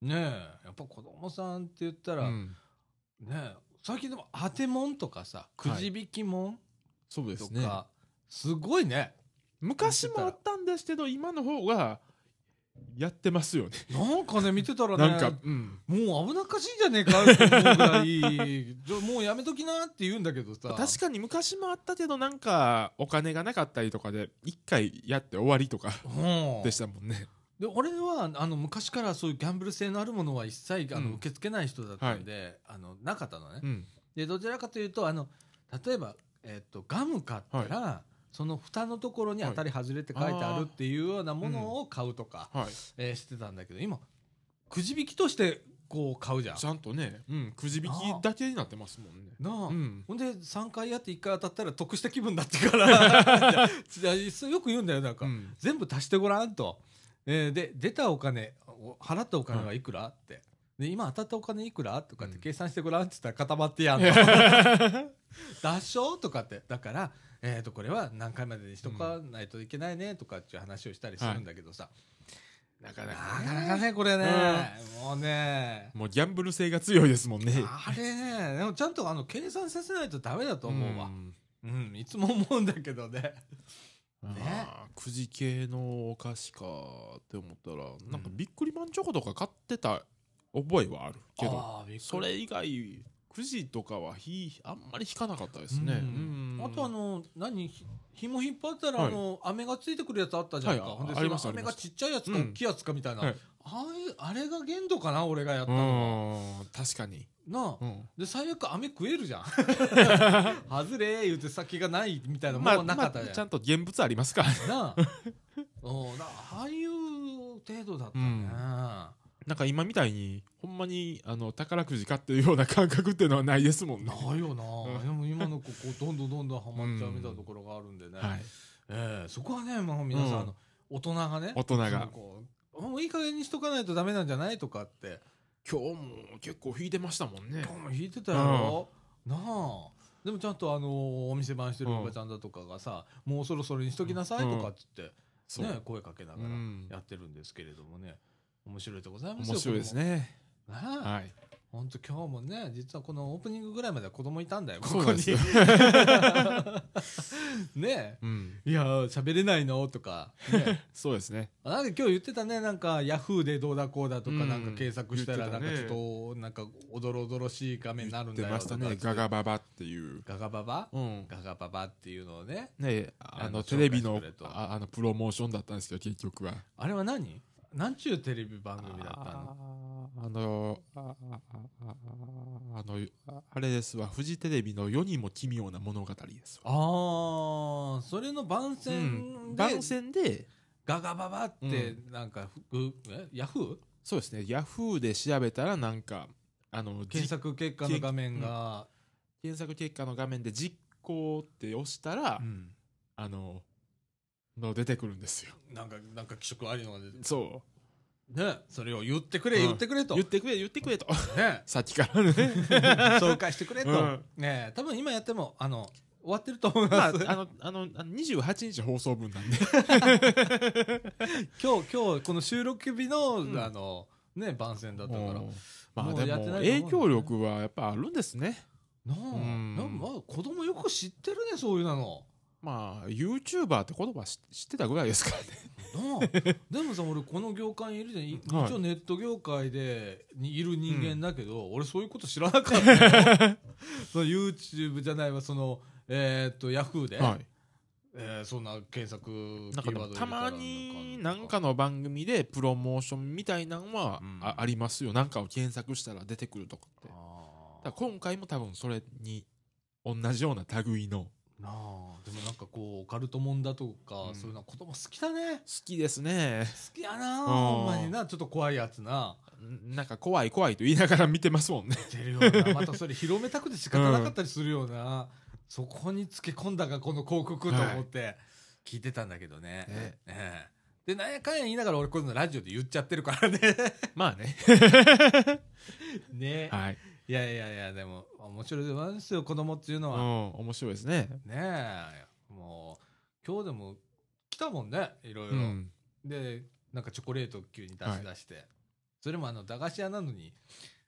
ねえ。やっぱ子供さんって言ったら、うん。ねえ最近でも当てもんとかさくじ引きもんとそうですね。か、すごいね昔もあったんですけど今の方がやってますよね。なんかね見てたらねなんか、うん、もう危なっかしいんじゃねえかって思うぐらい もうやめときなって言うんだけどさ。確かに昔もあったけどなんかお金がなかったりとかで一回やって終わりとかうん。でしたもんね。で俺はあの昔からそういうギャンブル性のあるものは一切あの、うん受け付けない人だったんで、あのなかったのね、うん。でどちらかというとあの例えば、えっとガム買ったら、その蓋のところに当たり外れって書いてあるっていうようなものを買うとか、はい。えーしてたんだけど今くじ引きとしてこう買うじゃん。ちゃんとね、うん、くじ引きだけになってますもんね。なあ、うん。ほんで3回やって1回当たったら得した気分だってから。じゃあよく言うんだよなんか、うん。全部足してごらんと。えーで出たお金お払ったお金はいくらって。で今当たったお金いくらとかってうん計算してごらんって言ったら固まってやんの。脱証とかって。だから、えー、とこれは何回までにしとかないといけないねとかっていう話をしたりするんだけどさ、なかななかかなかねこれね、もうね。もうギャンブル性が強いですもんね。あれねでもちゃんとあの計算させないとダメだと思うわ。ん。うん、いつも思うんだけどね。あーくじ系のお菓子かって思ったらなんかビックリマンチョコとか買ってた覚えはあるけどそれ以外くじとかはひあんまり引かなかったですね、あとあの何ひ紐引っ張ったら、はい。あの飴がついてくるやつあったじゃんか、はい。ほんでああります。飴がちっちゃいやつかうん。大きいやつかみたいな、はい。ああいうあれが限度かな俺がやったうの確かに、なあ。うん。で最悪飴食えるじゃん。外れ言うて先がないみたいなまあもうなかったじゃん、まあちゃんと現物ありますから。ねなあああいう程度だったね、うんなんか今みたいにほんまにあの宝くじ買ってるような感覚っていうのはないですもんね。ないよな、うん。でも今の子こうどんどんどんどんハマっちゃうみたいなところがあるんでね、はい。ええそこはね、まあ、皆さん、うん。あの大人がね大人が。もういい加減にしとかないとダメなんじゃないとかって。今日も結構引いてましたもんね。今日も弾いてたよ、なあ。でもちゃんとあのお店番してるおばちゃんだとかがさ、もうそろそろにしときなさいとかっつって、ね、声かけながらうんやってるんですけれどもね面白いでございますよ面白いですね。はい。本当今日もね実はこのオープニングぐらいまでは子供いたんだよここに。ね。うん。えいや喋れないの？とか、ね。そうですね。あなんか今日言ってたねなんかヤフーでどうだこうだとかうん。なんか検索したらなんかちょっとなんかおどろおどろしい画面になるん出だよましたね。とかガガババっていう。ガガババ？うん。ガガババっていうのをねねああののテレビのあのプロモーションだったんですけど結局は。あれは何？なんちゅうテレビ番組だったの？ああのああのああれですわフジテレビの世にも奇妙な物語ですわ。ああそれの番う宣んで番宣でガガババってなんかふえヤフーそうですね。ヤフーで調べたらなんかあのじ検索結果の画面が。検索結果の画面で実行って押したら、うん。あのの出てくるんですよ。なんかなんか気色ありのが出てそね。それを言ってくれうん。言ってくれと。う言ってくれ言ってくれと。ね。さっきからね。紹介してくれと、うん。ね多分今やってもあの終わってると思いまあます、あのあのあの28日放送分なんで。今日今日この収録日の、ん。あのね番宣だったから。まあでも影響力はやっぱあるんですね。あ、ん。なんかまあ子供よく知ってるねそういうのまあ YouTuber って言葉知知ってたぐらいですからね。でもさ俺この業界にい。るじゃんいはい一応ネット業界でにいる人間だけど、俺そういうこと知らなかったよ その YouTube じゃないわそのえーっと Yahoo で、はい。えーそんな検索なんかたまにななんかの番組でプロモーションみたいなのはうん。あありますよ。なんかを検索したら出てくるとかって。だ今回も多分それに同じような類のなあ。でもなんかこうオカルトもんだとか、うん。そういうの子供好きだね。きですね。好きやなうん。ほんまにな。ちょっと怖いやつな。んなんか怖い怖いと言いながら見てますもんね。出るような。またそれ広めたくて仕方なかったりするような、そこにつけ込んだがこの広告と思って聞いてたんだけどね、ねええ。でなんやかんや言いながら俺こういうのラジオで言っちゃってるからね。まあね。ね。はい、いやいやいやでも面白いですよ子供っていうのは、うん、面白いですね。ねえもう今日でも来たもんねいろいろ、うん。でなんかチョコレート急に出し出して、それもあの駄菓子屋なのに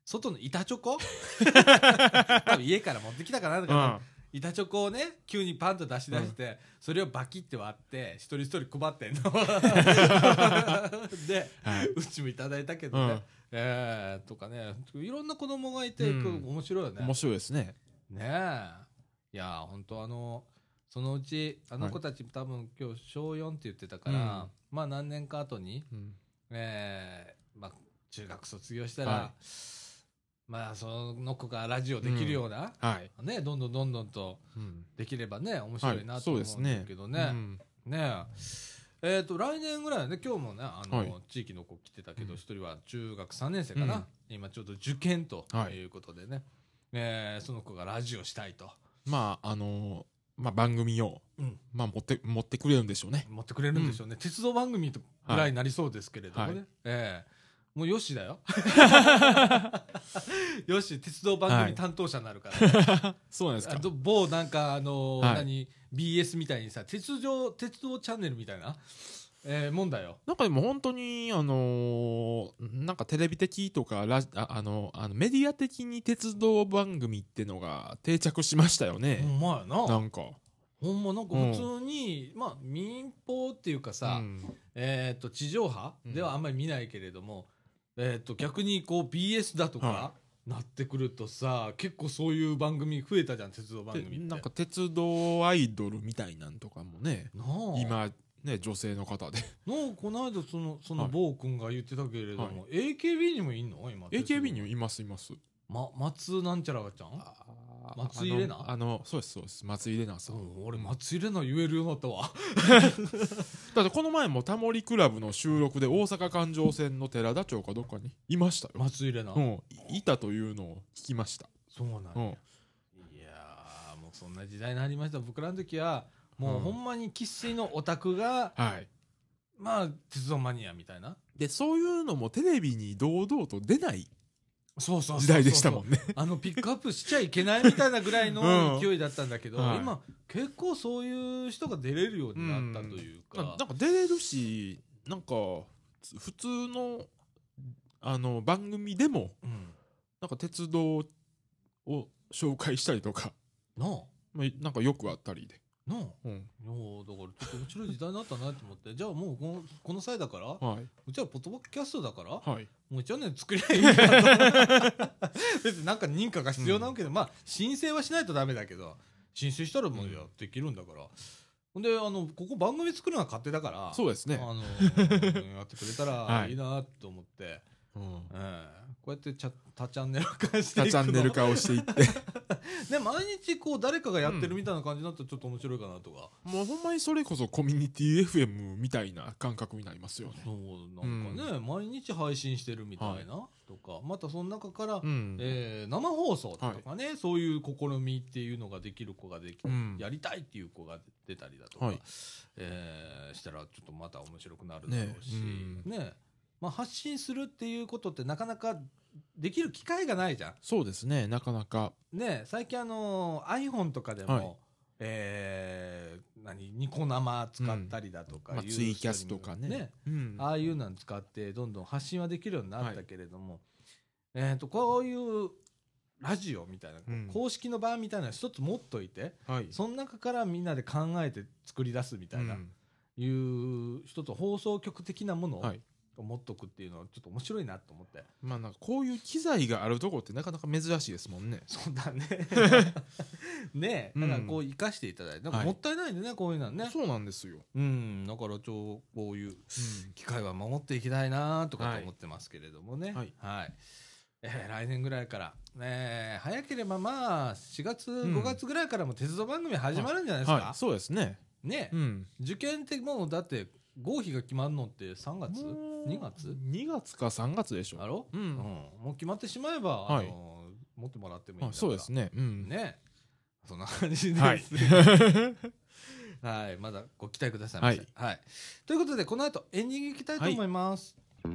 外の板チョコ？多分家から持ってきたかなだから、板チョコをね急にパンと出し出して、それをバキって割って一人一人配ってんの。ではい。うちもいただいたけどね、うん。えーとかね。いろんな子供がいて、うん。面白いよね。面白いですね。ねえ。いや本当あのそのうちあの子たち、多分今日小4って言ってたから、うん。まあ何年か後に、うん。えーまあ、中学卒業したら、はまあその子がラジオできるような、はい、ねどんどんどんどんとうん。できればね面白いなはいと思うんですねけどね。うん。ね。ええー、と来年ぐらいはね今日もねあの、はい。地域の子来てたけどうん一、人は中学3年生かな、うん。今ちょうど受験とはい。いうことでね、えーその子がラジオしたいと。まああのまあ、番組を、うん。まあ、持って持ってくれるんでしょうね。持ってくれるんでしょうね、鉄道番組とぐらいになりそうですけれどもね、はい。ええもうよしだよ。よし鉄道番組担当者になるから、そうなんですか。某なんかあのーはい。何 BS みたいにさ鉄道鉄道チャンネルみたいな、えーもんだよ。なんかでも本当にあのーなんかテレビ的とかラジああのあのメディア的に鉄道番組ってのが定着しましたよほね、んまやな。なんか。ほんまなんか普通に、まあ民放っていうかさ、うん。えー、と地上波ではあんまり見ないけれども、えー、と逆にこう BS だとか、はなってくるとさ結構そういう番組増えたじゃん鉄道番で組って。なんか鉄道アイドルみたいなんとかもね今ね女性の方で。なあこの間そのそのはい。坊君が言ってたけれども、AKB にもいんの？今 AKB にもいますいます。ま、松なんちゃらがちゃん？松井玲奈？あのそうですそうです。松井玲奈さん。うん俺松井玲奈言えるようになったわ。だってこの前もタモリクラブの収録で大阪環状線の寺田町かどっかにいましたよ、松井玲奈、うん、いいたというのを聞きました、そうなんや、うん、いやーもうそんな時代になりました。僕らの時はもううん。ほんまに生粋のオタクが、はい。まあ鉄道マニアみたいな。でそういうのもテレビに堂々と出ないそうそう時代でしたもんね。あのピックアップしちゃいけないみたいなぐらいのう ん勢いだったんだけど、はい。今結構そういう人が出れるようになったというか、ななんか出れるしなんか普通のあの番組でもうん。なんか鉄道を紹介したりとか、なあ、なんかよくあったりで、なあ。うん。いやだからちょっと面白い時代になったなと思って。じゃあもうこのこの際だから？はうちはポッドキャストだから？いはい、もう一応ね作りゃいいなと別になんか認可が必要なわけで、まあ申請はしないとダメだけど申請したらもうやできるんだから、ほんであのここ番組作るのは勝手だからそうですね、あのやってくれたらはいいいなと思って、うん、ええこうやってチャ多チャンネル化していくチャンネル化をしていって。ね毎日こう誰かがやってるみたいな感じになったらちょっと面白いかなとか、もうほんまにそれこそコミュニティ FM みたいな感覚になりますよね。そうなんかね、毎日配信してるみたいな、とか。またその中から、うん。えー生放送とかね、そういう試みっていうのができる子ができ、うん。やりたいっていう子が出たりだとか、はい。えーしたらちょっとまた面白くなるだろうし、ねねまあ、発信するっていうことってなかなかできる機会がないじゃそうですね、なかなか。ん。ね最近あの iPhone とかでも、はい。えー何ニコ生使ったりだとかいうまあ、ツイキャスとかね。ね。うん。ああいうの使ってどんどん発信はできるようになったけれども、えー、とこういうラジオみたいな、うん。公式の場みたいなの一つ持っといてはい。その中からみんなで考えて作り出すみたいな、うん。いう一つ放送局的なものをはい持っとくっていうのはちょっと面白いなと思って。まあなんかこういう機材があるとこってなかなか珍しいですもんね。そうだね。ねえ、うんだからこう生かしていただいて、なんかはいもったいないんでね、こういうのはね。そうなんですよ。うん、だからちょこういう機会は守っていきたいなとかと思ってますけれどもね。はいえー来年ぐらいから、ね、早ければまあ4月、ん5月ぐらいからも鉄道番組始まるんじゃないですか？はい、そうですね。ね、うん。受験ってもうだって合否が決まるのって3月？2月 ?2 月か3月でしょ。だろ、ううんん。もう決まってしまえば、はいあの持ってもらってもいいんだからあそうですね。うん。ねそんな感じです。はい。はい、まだご期待くださいませ。はい。ということで、この後エンディングいきたいと思います。はい、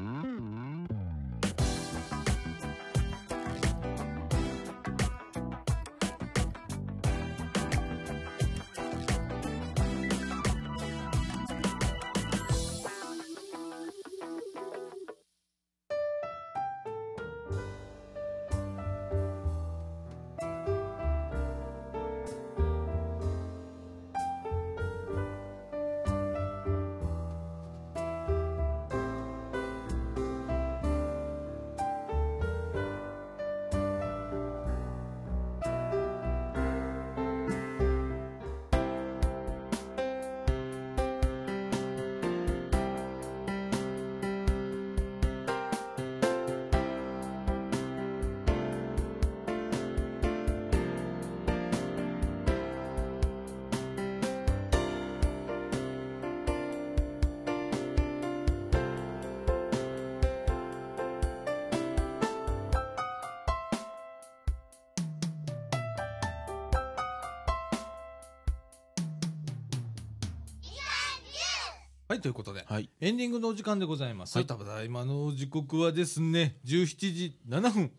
エンディングのお時間でございます。はいただいまの時刻はですね、17時7分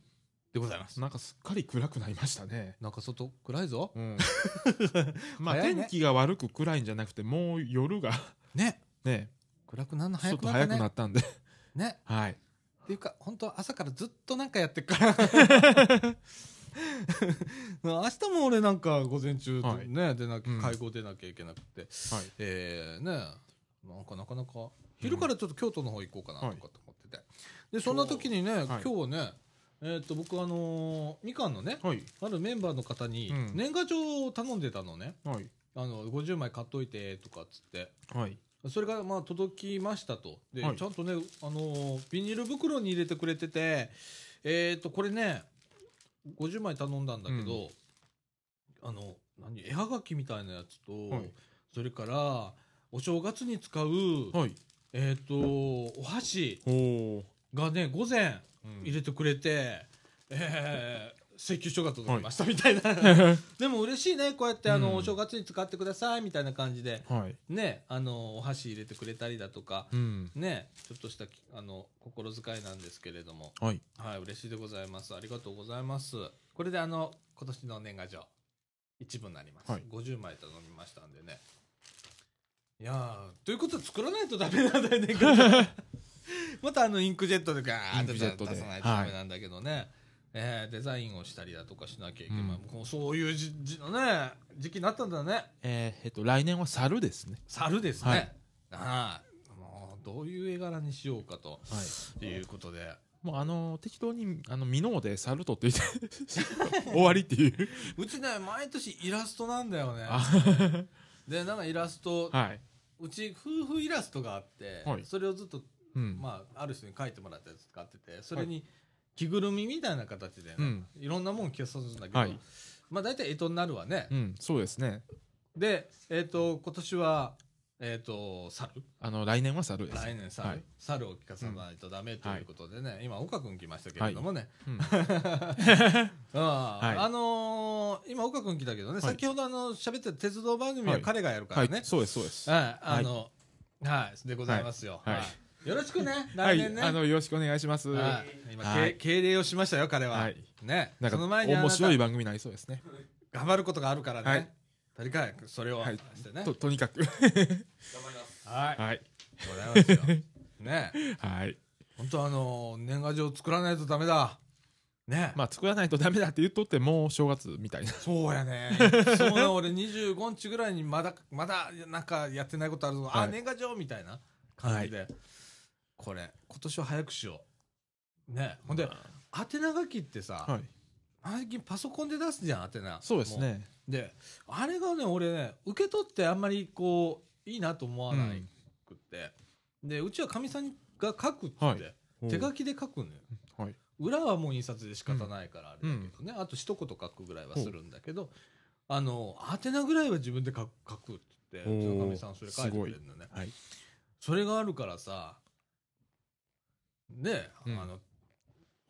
でございます。なんかすっかり暗くなりましたね。なんか外？暗いぞ。うん。まあ、ね天気が悪く暗いんじゃなくて、もう夜がね。ね、暗くなるの早くなったね。早くなったんで。ね。はい。っていうか、本当朝からずっとなんかやってっから。明日も俺なんか午前中はいね、出なきうんゃ、会合出なきゃいけなくて、はい。えー、ね、なんかなかなか、昼からちょっと京都の方行こうかなとはいかと思ってて。で、そんな時にね、はい今日はね、えっ、と、僕あのーみかんのね、はい。あるメンバーの方にうん年賀状を頼んでたのね。はい。あの、50枚買っといてとかっつって。はい。それがまあ届きましたと。で、はいちゃんとね、あのービニール袋に入れてくれてて、えっ、と、これね、50枚頼んだんだけど、あの、何、絵はがきみたいなやつと、はいそれから、お正月に使う、はい。えっ、と、お箸。がね、午前うん入れてくれて、えー請求書が届きましたみたいな。でも嬉しいね、こうやってあの、うんお正月に使ってくださいみたいな感じで、はい。ね、あの、お箸入れてくれたりだとか、うん。ね、ちょっとしたきあの心遣いなんですけれども、はい。はい、嬉しいでございます。ありがとうございます。これであの、今年の年賀状、一部になります。はい50枚頼みましたんでね。いやー、ということで作らないとダメなんだよね、またあの、インクジェットでガーットで出さないとダメなんだけどね。えーデザインをしたりだとかしなきゃいけない。うんもうそういうじじのね、時期になったんだね。えーえっと、来年は猿ですね。猿ですね。はいああもうどういう絵柄にしようかとはい。いうことで。もうあの適当にあのミノーで猿取っていて 終わりっていう うちね、毎年イラストなんだよね。あで、なんかイラスト、はい。うち夫婦イラストがあって、はい。それをずっと、うん。まあ、ある人に描いてもらったやつ使ってて、それに着ぐるみみたいな形でね、うん。いろんなもん着させるんだけど、はい。まあ大体干支になるわね。うん。そうですね。で、えっ、と、今年は、えっ、と、猿？あの来年は猿です。来年猿、はい。猿を聞かさないとダメということでね、今岡君来ましたけれどもね、うん。ああはい。あのー今岡君来たけどね、はい。先ほどあの喋ってた鉄道番組ははい。彼がやるかはい。らね、そうですそうです。はい、あの、はい、でございますよ。はい。はい。よろしくね、はい。来年ね。あのよろしくお願いします。はい。今、敬礼をしましたよ、彼は。はい。ね、なんかその前にあなた面白い番組になりそうですね。頑張ることがあるからね。とにかくそれをはい。してね。ととにかくはい。はい。ござい。ますよ。ね、はい。本当あの、年賀状作らない。とダメだ。ね。まあ作らない。とダメだって言っとってもう正月みたい。なそうやね。そうね、俺25日ぐらい。にまだ、まだ、なんかやってない。ことあるぞ。あ、はい。年賀状みたい。な感じで。これ、今年は早くしよう。ね。ほんで、宛名書きってさ、はい。最近パソコンで出すじゃん、宛名。そうですね。で、あれがね、俺ね、受け取ってあんまりこう、いいなと思わないくって。で、うちはかみさんが書くって、はい。手書きで書くのよ。はい。裏はもう印刷で仕方ないからあれだけどね、あと一言書くぐらいはするんだけど、あの、宛名ぐらいは自分で書く書くって言って、う。ちのかみさんそれ書いてくれるのね。はい。それがあるからさ、ね、うん。あの、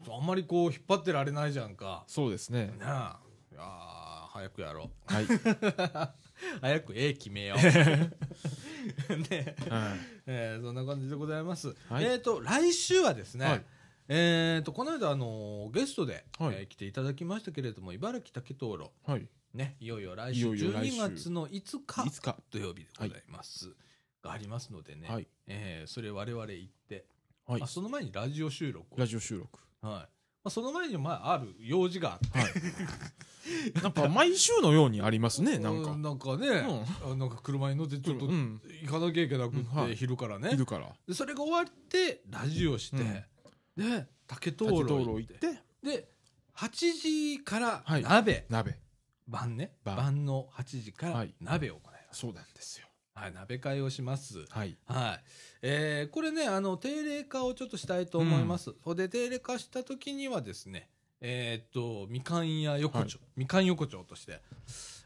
あんまりこう引っ張ってられないじゃんか。そうですね。ねえ。いやー早くやろう。はい。早く絵決めよう。ね。はい。えーそんな感じでございます。はい。えっ、と、来週はですね、はい。えっ、と、この間、あのーゲストで、はい。えー来ていただきましたけれども、茨城竹灯籠、はい。ね、いよいよ来週いよいよ来週。12月の5日。いつか土曜日でございます。がありますのでね、はい。えーそれ我々行って、はい。あその前にラジオ収録を。ラジオ収録。はい。まあ、その前に、まあ、ある用事があって、はい。なんか毎週のようにありますねなんか。うなんかね、あなんか車に乗ってちょっとうん行かなきゃいけなくって、うんはい。昼からね。いるから。でそれが終わってラジオして、で竹灯竹灯籠行っ籠行って。てで8時からはい。鍋、鍋。晩ね。晩。晩の8時からはい。鍋を行います、そうなんですよはい、鍋会をしますはいはい。えーこれね、あの、定例化をちょっとしたいと思います。ほんで、定例化した時にはですね、えーっと、みかん屋横丁、みかん横丁として、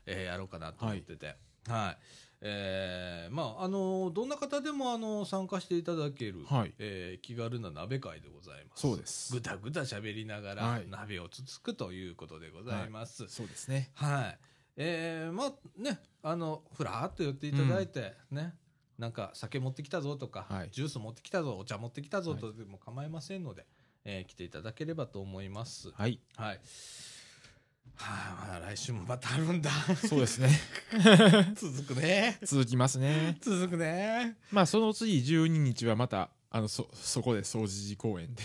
えーやろうかなと思ってて、はい。えーまあ、あの、どんな方でも、あの、参加していただける、はいえー気軽な鍋会でございます。そうですぐだぐだ喋りながら、はい鍋をつつくということでございます。そうですねはい。えー、まあね、あの、ふらーっと寄っていただいて、ね、なんか酒持ってきたぞとか、はい。ジュース持ってきたぞお茶持ってきたぞとでも構いませんので、えー来ていただければと思います。はい。はい。はあまだ来週もまたあるんだ。そうですね。続くね。続きますね。続くね。まあその次12日はまたあのそそこで掃除公園で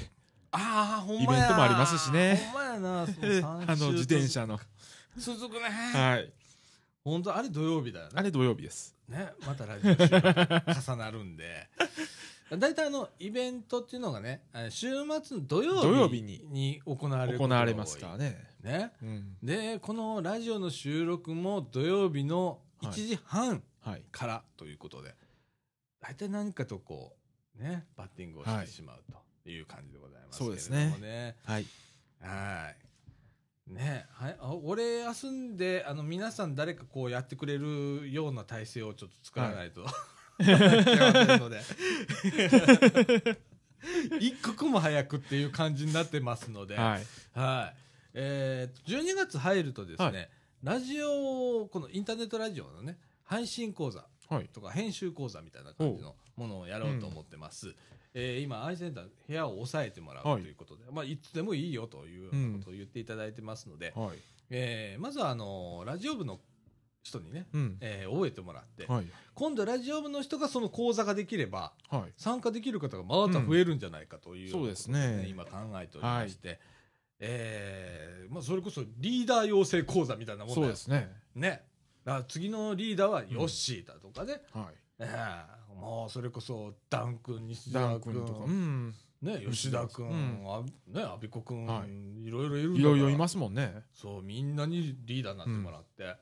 ああほんまや。イベントもありますしね。ほんまやな。その あの自転車の続くね。はい。本当あれ土曜日だよね。あれ土曜日です。ね、またラジオ重なるんで。大体あのイベントっていうのがね、週末の土曜日にに行われる行われますからね。ね。うん。で、このラジオの収録も土曜日の1時半はい。からということで、大体何かとこう、ね、バッティングをしてしまうという感じでございますけれどもね。はい。はい。ねはい、あ俺休んであの皆さん誰かこうやってくれるような体制をちょっと作らないと、い、けませんので一刻も早くっていう感じになってますので、はい。はい。えーと12月入るとですね、はい。ラジオこのインターネットラジオのね配信講座はい。とか編集講座みたいな感じのものをやろうと思ってます。えー今、アイセンター部屋を抑えてもらうとはい。いうことで、いまあ、いつでもいいよということを言っていただいてますので、はい。えーまずはあのラジオ部の人にね、うん。えー覚えてもらって、はい。今度ラジオ部の人がその講座ができればはい。参加できる方がまた増えるんじゃないかという、そうですね。今考えておりまして、えーまあ、それこそリーダー養成講座みたいなもんですね。ね。だから次のリーダーはヨッシーだとかね、はい。ええもうそれこそダン君西ダ澤君とか。うん。ね吉田君、うん。あね阿部子君、、はい。ろいろいるいろいろいすますもんね。そうみんなにリーダーになってもらって、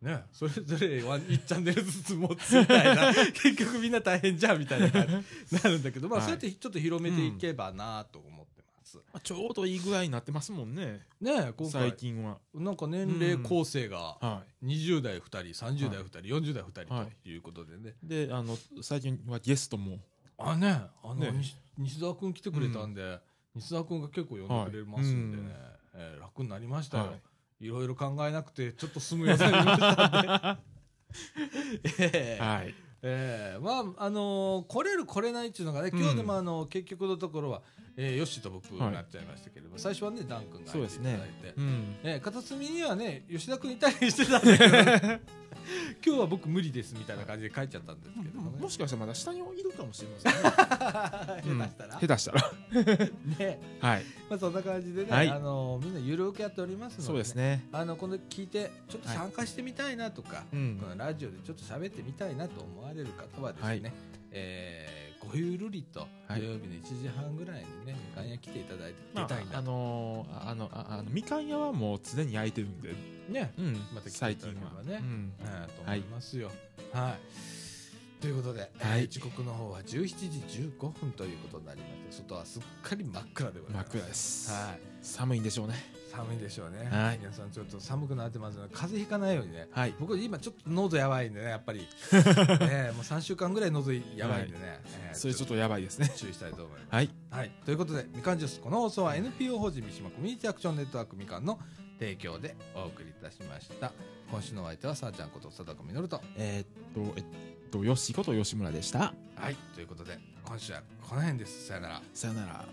ねそれぞれは1チャンネルずつ持つみたいな。結局みんな大変じゃんみたいな感じになるんだけどまあ、はい。そうやってちょっと広めていけばなと思っちょうどいい具合になってますもんね。ね今最回近は。なんか年齢構成がは20代2人30代2人、40代2人はい。ということでね、いであの最近はゲストも。あねあのね西西澤君来てくれたんで、西澤君が結構呼んでくれますんでね、えー楽になりましたよ、、はい。ろいろ考えなくてちょっとスムーズになりましたんで。え ーはい。えーまああのー来れる来れないっていうのがね今日でもあの、結局のところは、えー、ヨッシーと僕になっちゃいましたけれども、最初はねダン君が入っていただいて、うん。えー片隅にはね吉田君いたりしてたんだけど 今日は僕無理ですみたいな感じで帰っちゃったんですけどもしかしたらまだ下にいるかもしれませんね。下手したら、下手したら。ね。はい。まあそんな感じでね、はい。あのみんなゆるくやっておりますので、そうですね。あの今度聞いてちょっと参加してみたいなとか、うん。このラジオでちょっと喋ってみたいなと思われる方はですね、はい。えーごゆるりとはい。土曜日の1時半ぐらいにね、みかん屋来ていただいてまあ出たいな、あのーあのああのみかん屋はもう常に焼いてるんでね、うんまた来てい最ただければねうん。えーと思いますよ。はい、ということで、はい。えー時刻の方は17時15分ということになりまして外はすっかり真っ暗でございます。真っ暗です。はい。寒いんでしょうね寒いでしょうね、はい。皆さんちょっと寒くなってますので風邪ひかないようにねはい。僕今ちょっと喉やばいんでねやっぱり、えもう3週間ぐらい喉やばいんでね、えーそれちょっとやばいですね。注意したいと思います、はい。はい、ということでみかんジュースこの放送は NPO 法人三島コミュニティアクションネットワークみかんの提供でお送りいたしました。今週のお相手はさあちゃんこと貞子みのると。えーっとえっとよしこと吉村でした。はい。ということで今週はこの辺です。さよなら。さよなら